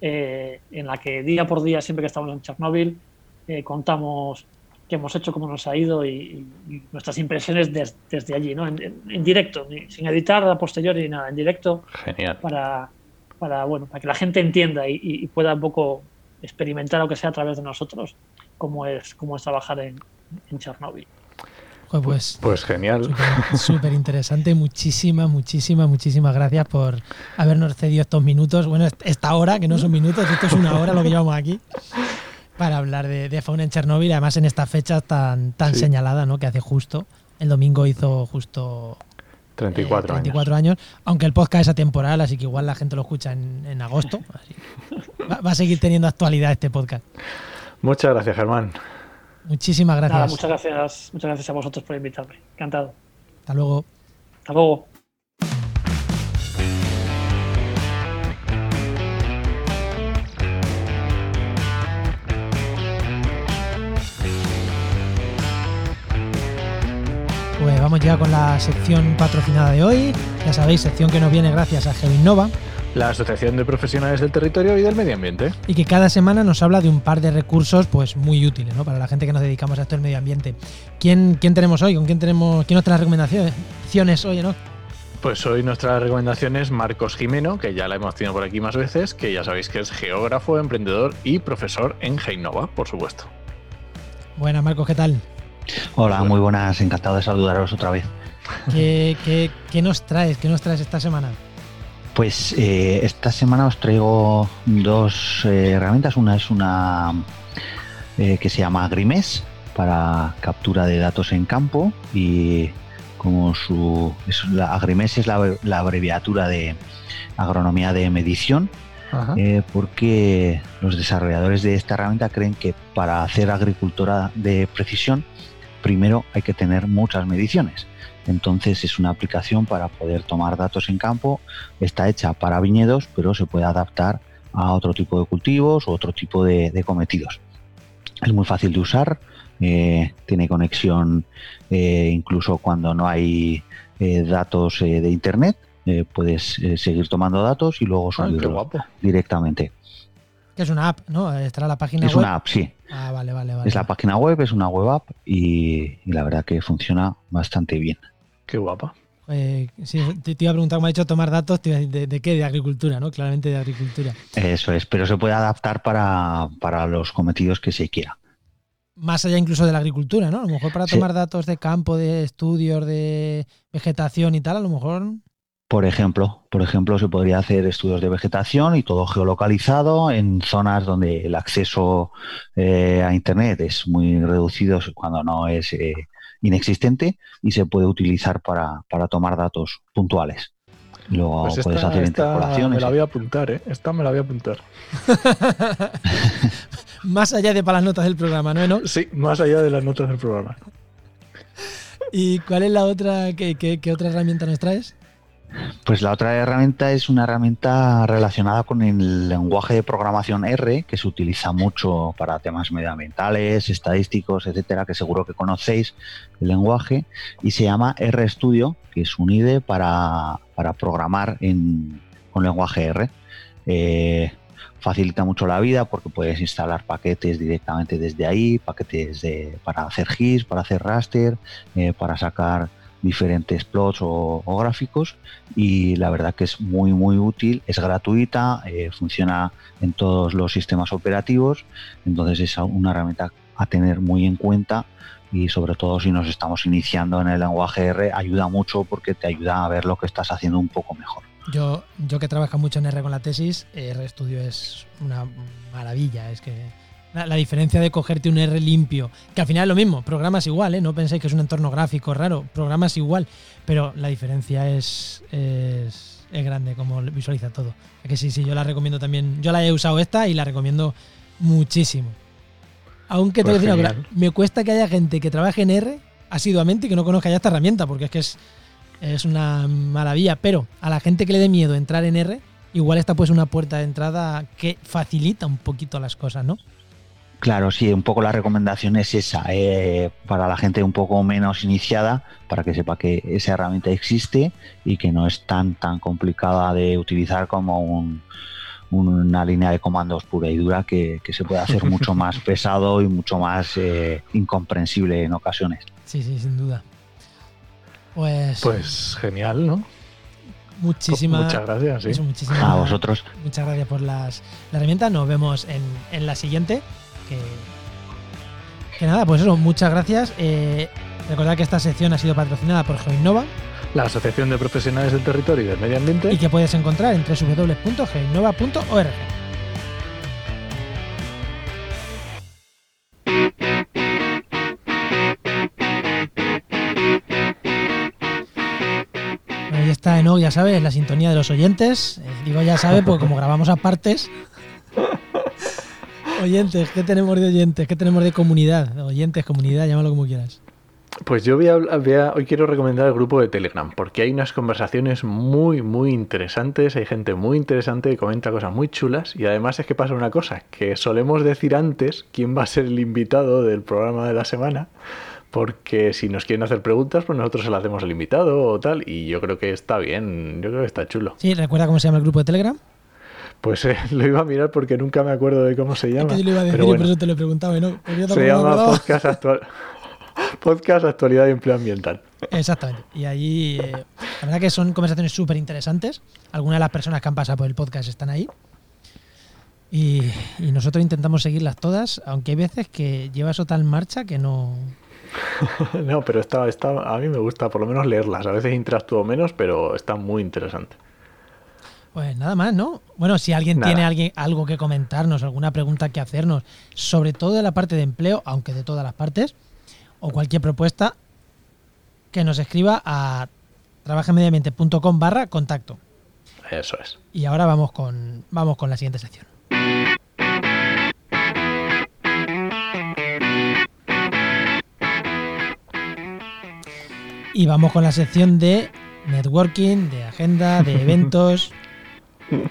eh, en la que día por día, siempre que estamos en Chernóbil, eh, contamos qué hemos hecho, cómo nos ha ido y, nuestras impresiones desde allí, ¿no? En, directo, sin editar a posteriori ni nada, en directo. Genial. Para, para, bueno, para que la gente entienda y, pueda un poco experimentar, aunque sea a través de nosotros, cómo es, cómo es trabajar en, en Chernóbil. Pues, pues genial. Súper [laughs] interesante. Muchísimas, muchísimas, muchísimas gracias por habernos cedido estos minutos. Bueno, esta hora, que no son minutos, esto es una hora lo que llevamos aquí, para hablar de, fauna en Chernóbil. Además, en esta fecha tan, tan señalada, ¿no? que hace justo. El domingo hizo justo 34, 34 años. Aunque el podcast es atemporal, así que igual la gente lo escucha en, agosto. [laughs] Va, a seguir teniendo actualidad este podcast. Muchas gracias, Germán. Muchísimas gracias. muchas gracias. Muchas gracias a vosotros por invitarme. Encantado. Hasta luego. Hasta luego. Activa con la sección patrocinada de hoy. Ya sabéis, sección que nos viene gracias a GeoInnova. La Asociación de Profesionales del Territorio y del Medio Ambiente. Y que cada semana nos habla de un par de recursos pues muy útiles ¿no? para la gente que nos dedicamos a esto del medio ambiente. ¿Quién, quién tenemos hoy? ¿Con quién tenemos quién nos trae las recomendaciones hoy, no? Pues hoy nuestra recomendación es Marcos Jimeno, que ya la hemos tenido por aquí más veces, que ya sabéis que es geógrafo, emprendedor y profesor en Geinova, por supuesto. Buenas, Marcos, ¿qué tal? Hola, muy buenas, encantado de saludaros otra vez. ¿Qué, nos traes? ¿Qué nos traes esta semana? Pues eh, esta semana os traigo dos eh, herramientas. Una es una eh, que se llama Grimes para captura de datos en campo y como su la, Agrimes es la, abreviatura de agronomía de medición porque los desarrolladores de esta herramienta creen que para hacer agricultura de precisión primero hay que tener muchas mediciones. Entonces es una aplicación para poder tomar datos en campo. Está hecha para viñedos, pero se puede adaptar a otro tipo de cultivos o otro tipo de, cometidos. Es muy fácil de usar, eh, tiene conexión eh, incluso cuando no hay eh, datos de internet. puedes seguir tomando datos y luego ah, subirlos directamente. Es una app, ¿no? Estará la página web. Es una app, sí. Ah, vale, vale, vale. Es la página web, es una web app y, la verdad que funciona bastante bien. Qué guapa. Eh, sí, te, iba a preguntar, me ha dicho tomar datos, de, qué? De agricultura, ¿no? Claramente de agricultura. Eso es, pero se puede adaptar para, los cometidos que se quiera. Más allá incluso de la agricultura, ¿no? A lo mejor para tomar datos de campo, de estudios, de vegetación y tal, a lo mejor por ejemplo, por ejemplo, se podría hacer estudios de vegetación y todo geolocalizado en zonas donde el acceso eh, a Internet es muy reducido cuando no es eh, inexistente y se puede utilizar para, tomar datos puntuales. Luego pues puedes hacer interpolaciones. Me la voy a apuntar, ¿eh? Esta me la voy a apuntar. [laughs] más allá de para las notas del programa, ¿no? Sí, más allá de las notas del programa. ¿Y cuál es la otra? qué otra herramienta nos traes? Pues la otra herramienta es una herramienta relacionada con el lenguaje de programación R, que se utiliza mucho para temas medioambientales, estadísticos, etcétera, que seguro que conocéis el lenguaje, y se llama RStudio, que es un IDE para, programar en, con lenguaje R. Eh, facilita mucho la vida porque puedes instalar paquetes directamente desde ahí, paquetes de, para hacer GIS, para hacer raster, eh, para sacar diferentes plots o, gráficos y la verdad que es muy muy útil, es gratuita, eh, funciona en todos los sistemas operativos, entonces es una herramienta a tener muy en cuenta y sobre todo si nos estamos iniciando en el lenguaje R ayuda mucho porque te ayuda a ver lo que estás haciendo un poco mejor. Yo, yo que trabajo mucho en R con la tesis, RStudio es una maravilla, es que la, diferencia de cogerte un R limpio, que al final es lo mismo, programas igual, ¿eh? no penséis que es un entorno gráfico raro, programas igual, pero la diferencia es, es, grande como visualiza todo. que sí, sí, yo la recomiendo también, yo la he usado esta y la recomiendo muchísimo. Aunque te voy a decir pues me cuesta que haya gente que trabaje en R asiduamente y que no conozca ya esta herramienta, porque es que es, es una maravilla, pero a la gente que le dé miedo entrar en R, igual esta pues una puerta de entrada que facilita un poquito las cosas, ¿no? Claro, sí, un poco la recomendación es esa, eh, para la gente un poco menos iniciada, para que sepa que esa herramienta existe y que no es tan tan complicada de utilizar como una línea de comandos pura y dura que, se puede hacer mucho [laughs] más pesado y mucho más eh, incomprensible en ocasiones. Sí, sí, sin duda. Pues, pues genial, ¿no? Muchísimas muchas gracias. a vosotros. Muchas gracias por las, la herramienta. Nos vemos en, en la siguiente que, nada, pues eso, muchas gracias. Eh, recordad que esta sección ha sido patrocinada por GeoInnova, la Asociación de Profesionales del Territorio y del Medio Ambiente, y que puedes encontrar en www.geoinnova.org. Ahí está, ¿no? Ya sabes, la sintonía de los oyentes. Eh, digo, ya sabes, porque como [laughs] grabamos a partes, Oyentes, ¿qué tenemos de oyentes? ¿Qué tenemos de comunidad? Oyentes, comunidad, llámalo como quieras. Pues yo voy a, hoy quiero recomendar el grupo de Telegram, porque hay unas conversaciones muy, muy interesantes, hay gente muy interesante que comenta cosas muy chulas y además es que pasa una cosa, que solemos decir antes quién va a ser el invitado del programa de la semana, porque si nos quieren hacer preguntas, pues nosotros se las hacemos al invitado o tal, y yo creo que está bien, yo creo que está chulo. Sí, ¿recuerda cómo se llama el grupo de Telegram? Pues eh, [laughs] lo iba a mirar porque nunca me acuerdo de cómo se llama. Es que yo lo iba a decir pero y bueno, por eso te lo he preguntado, ¿no? Se llama podcast, actual... [laughs] podcast Actualidad y Empleo Ambiental. Exactamente. Y ahí, eh, la verdad que son conversaciones súper interesantes. Algunas de las personas que han pasado por el podcast están ahí. Y, y nosotros intentamos seguirlas todas, aunque hay veces que lleva eso tal marcha que no... [laughs] no, pero está, está, a mí me gusta por lo menos leerlas. A veces interactúo menos, pero está muy interesante. Pues nada más, ¿no? Bueno, si alguien Nada. tiene alguien, algo que comentarnos, alguna pregunta que hacernos, sobre todo de la parte de empleo, aunque de todas las partes, o cualquier propuesta, que nos escriba a trabajamediambiente.com barra contacto. Eso es. Y ahora vamos con, vamos con la siguiente sección. Y vamos con la sección de networking, de agenda, de [laughs] eventos. [laughs]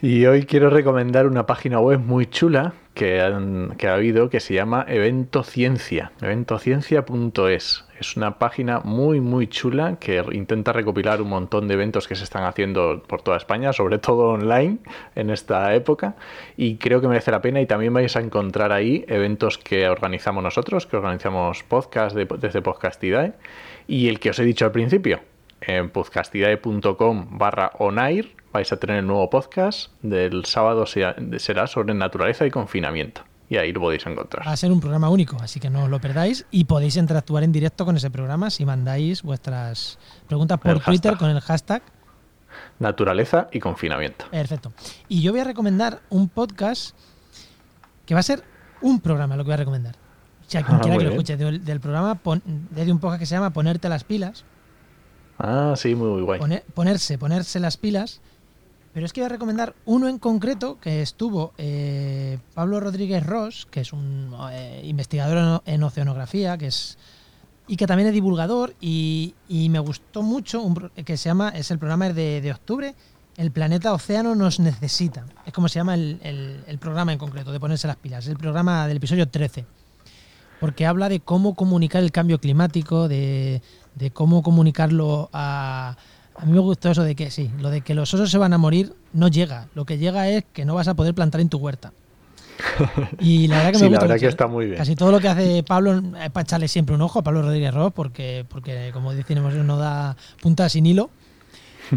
Y hoy quiero recomendar una página web muy chula que, ha habido que se llama Evento Ciencia, eventociencia.es. Es una página muy muy chula que intenta recopilar un montón de eventos que se están haciendo por toda España, sobre [laughs] todo online en esta época y creo que merece la pena y también vais a encontrar ahí eventos que organizamos nosotros, que organizamos podcast de- desde Podcastidae y el que os he dicho al principio, en podcastidae.com barra onair vais a tener el nuevo podcast del sábado sea- será sobre naturaleza y confinamiento y ahí lo podéis Va encontrar. a ser un programa único, así que no os lo perdáis y podéis interactuar en directo con ese programa si mandáis vuestras preguntas por Twitter hashtag. con el hashtag. Naturaleza y confinamiento. Perfecto. Y yo voy a recomendar un podcast que va a ser un programa lo que voy a recomendar. Si a [laughs] quien Ah, quiera que lo escuche del, del programa, pon, desde un podcast que se llama Ponerte las pilas. Ah, sí, muy guay. Pone- ponerse, ponerse las pilas. Pero es que voy a recomendar uno en concreto que estuvo eh, Pablo Rodríguez Ross, que es un eh, investigador en oceanografía, que es y que también es divulgador y, me gustó mucho que se llama es el programa de, de octubre el planeta océano nos necesita. Es como se llama el, el- el programa en concreto de ponerse las pilas. Es el programa del episodio 13 porque habla de cómo comunicar el cambio climático de, de cómo comunicarlo a a mí me gustó eso de que sí lo de que los osos se van a morir no llega lo que llega es que no vas a poder plantar en tu huerta [laughs] y la verdad que Sí, me la gusta verdad mucho. que está muy bien. Casi todo lo que hace Pablo es para echarle siempre un ojo a Pablo Rodríguez Ross, porque, porque como decimos, no da punta sin hilo.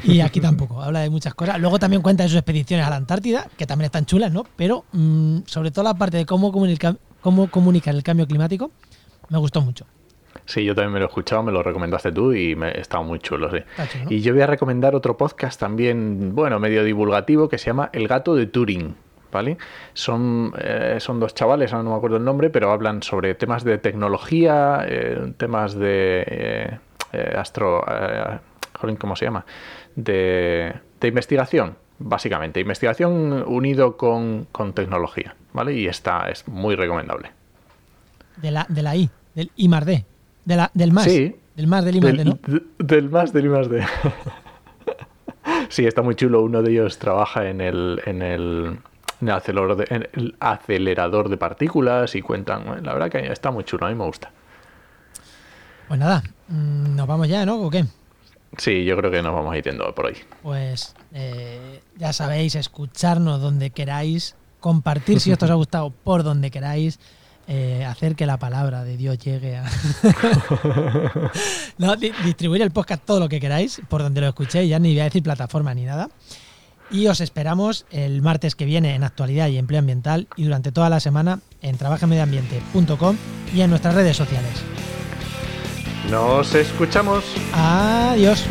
Y aquí [laughs] tampoco, habla de muchas cosas. Luego también cuenta de sus expediciones a la Antártida, que también están chulas, ¿no? Pero mm, sobre todo la parte de cómo, comunica, cómo comunicar el cambio climático, me gustó mucho. Sí, yo también me lo he escuchado, me lo recomendaste tú y me estaba muy chulo, sí. Está chulo. Y yo voy a recomendar otro podcast también, bueno, medio divulgativo, que se llama El gato de Turing, ¿vale? Son, eh, son dos chavales, no me acuerdo el nombre, pero hablan sobre temas de tecnología, eh, temas de eh, eh, astro... eh, jolín, ¿cómo se llama? De, de investigación, básicamente. Investigación unido con, con tecnología, ¿vale? Y esta es muy recomendable. De la, de la I, del I más D, de la, del más. Sí. Del más del ¿no? del más del [laughs] sí, está muy chulo. Uno de ellos trabaja en el, en el, en el acelerador, de, en el acelerador de partículas y cuentan. bueno, La verdad que está muy chulo, a mí me gusta. Pues nada, mm, nos vamos ya, ¿no? ¿O qué? Sí, yo creo que nos vamos a ir yendo por hoy. Pues eh, ya sabéis, escucharnos donde queráis, compartir si esto os ha gustado por donde queráis, eh, hacer que la palabra de Dios llegue a... [laughs] no, di- distribuir el podcast todo lo que queráis, por donde lo escuchéis, ya ni voy a decir plataforma ni nada. Y os esperamos el martes que viene en Actualidad y Empleo Ambiental y durante toda la semana en trabajamediambiente.com y en nuestras redes sociales. Nos escuchamos. Adiós.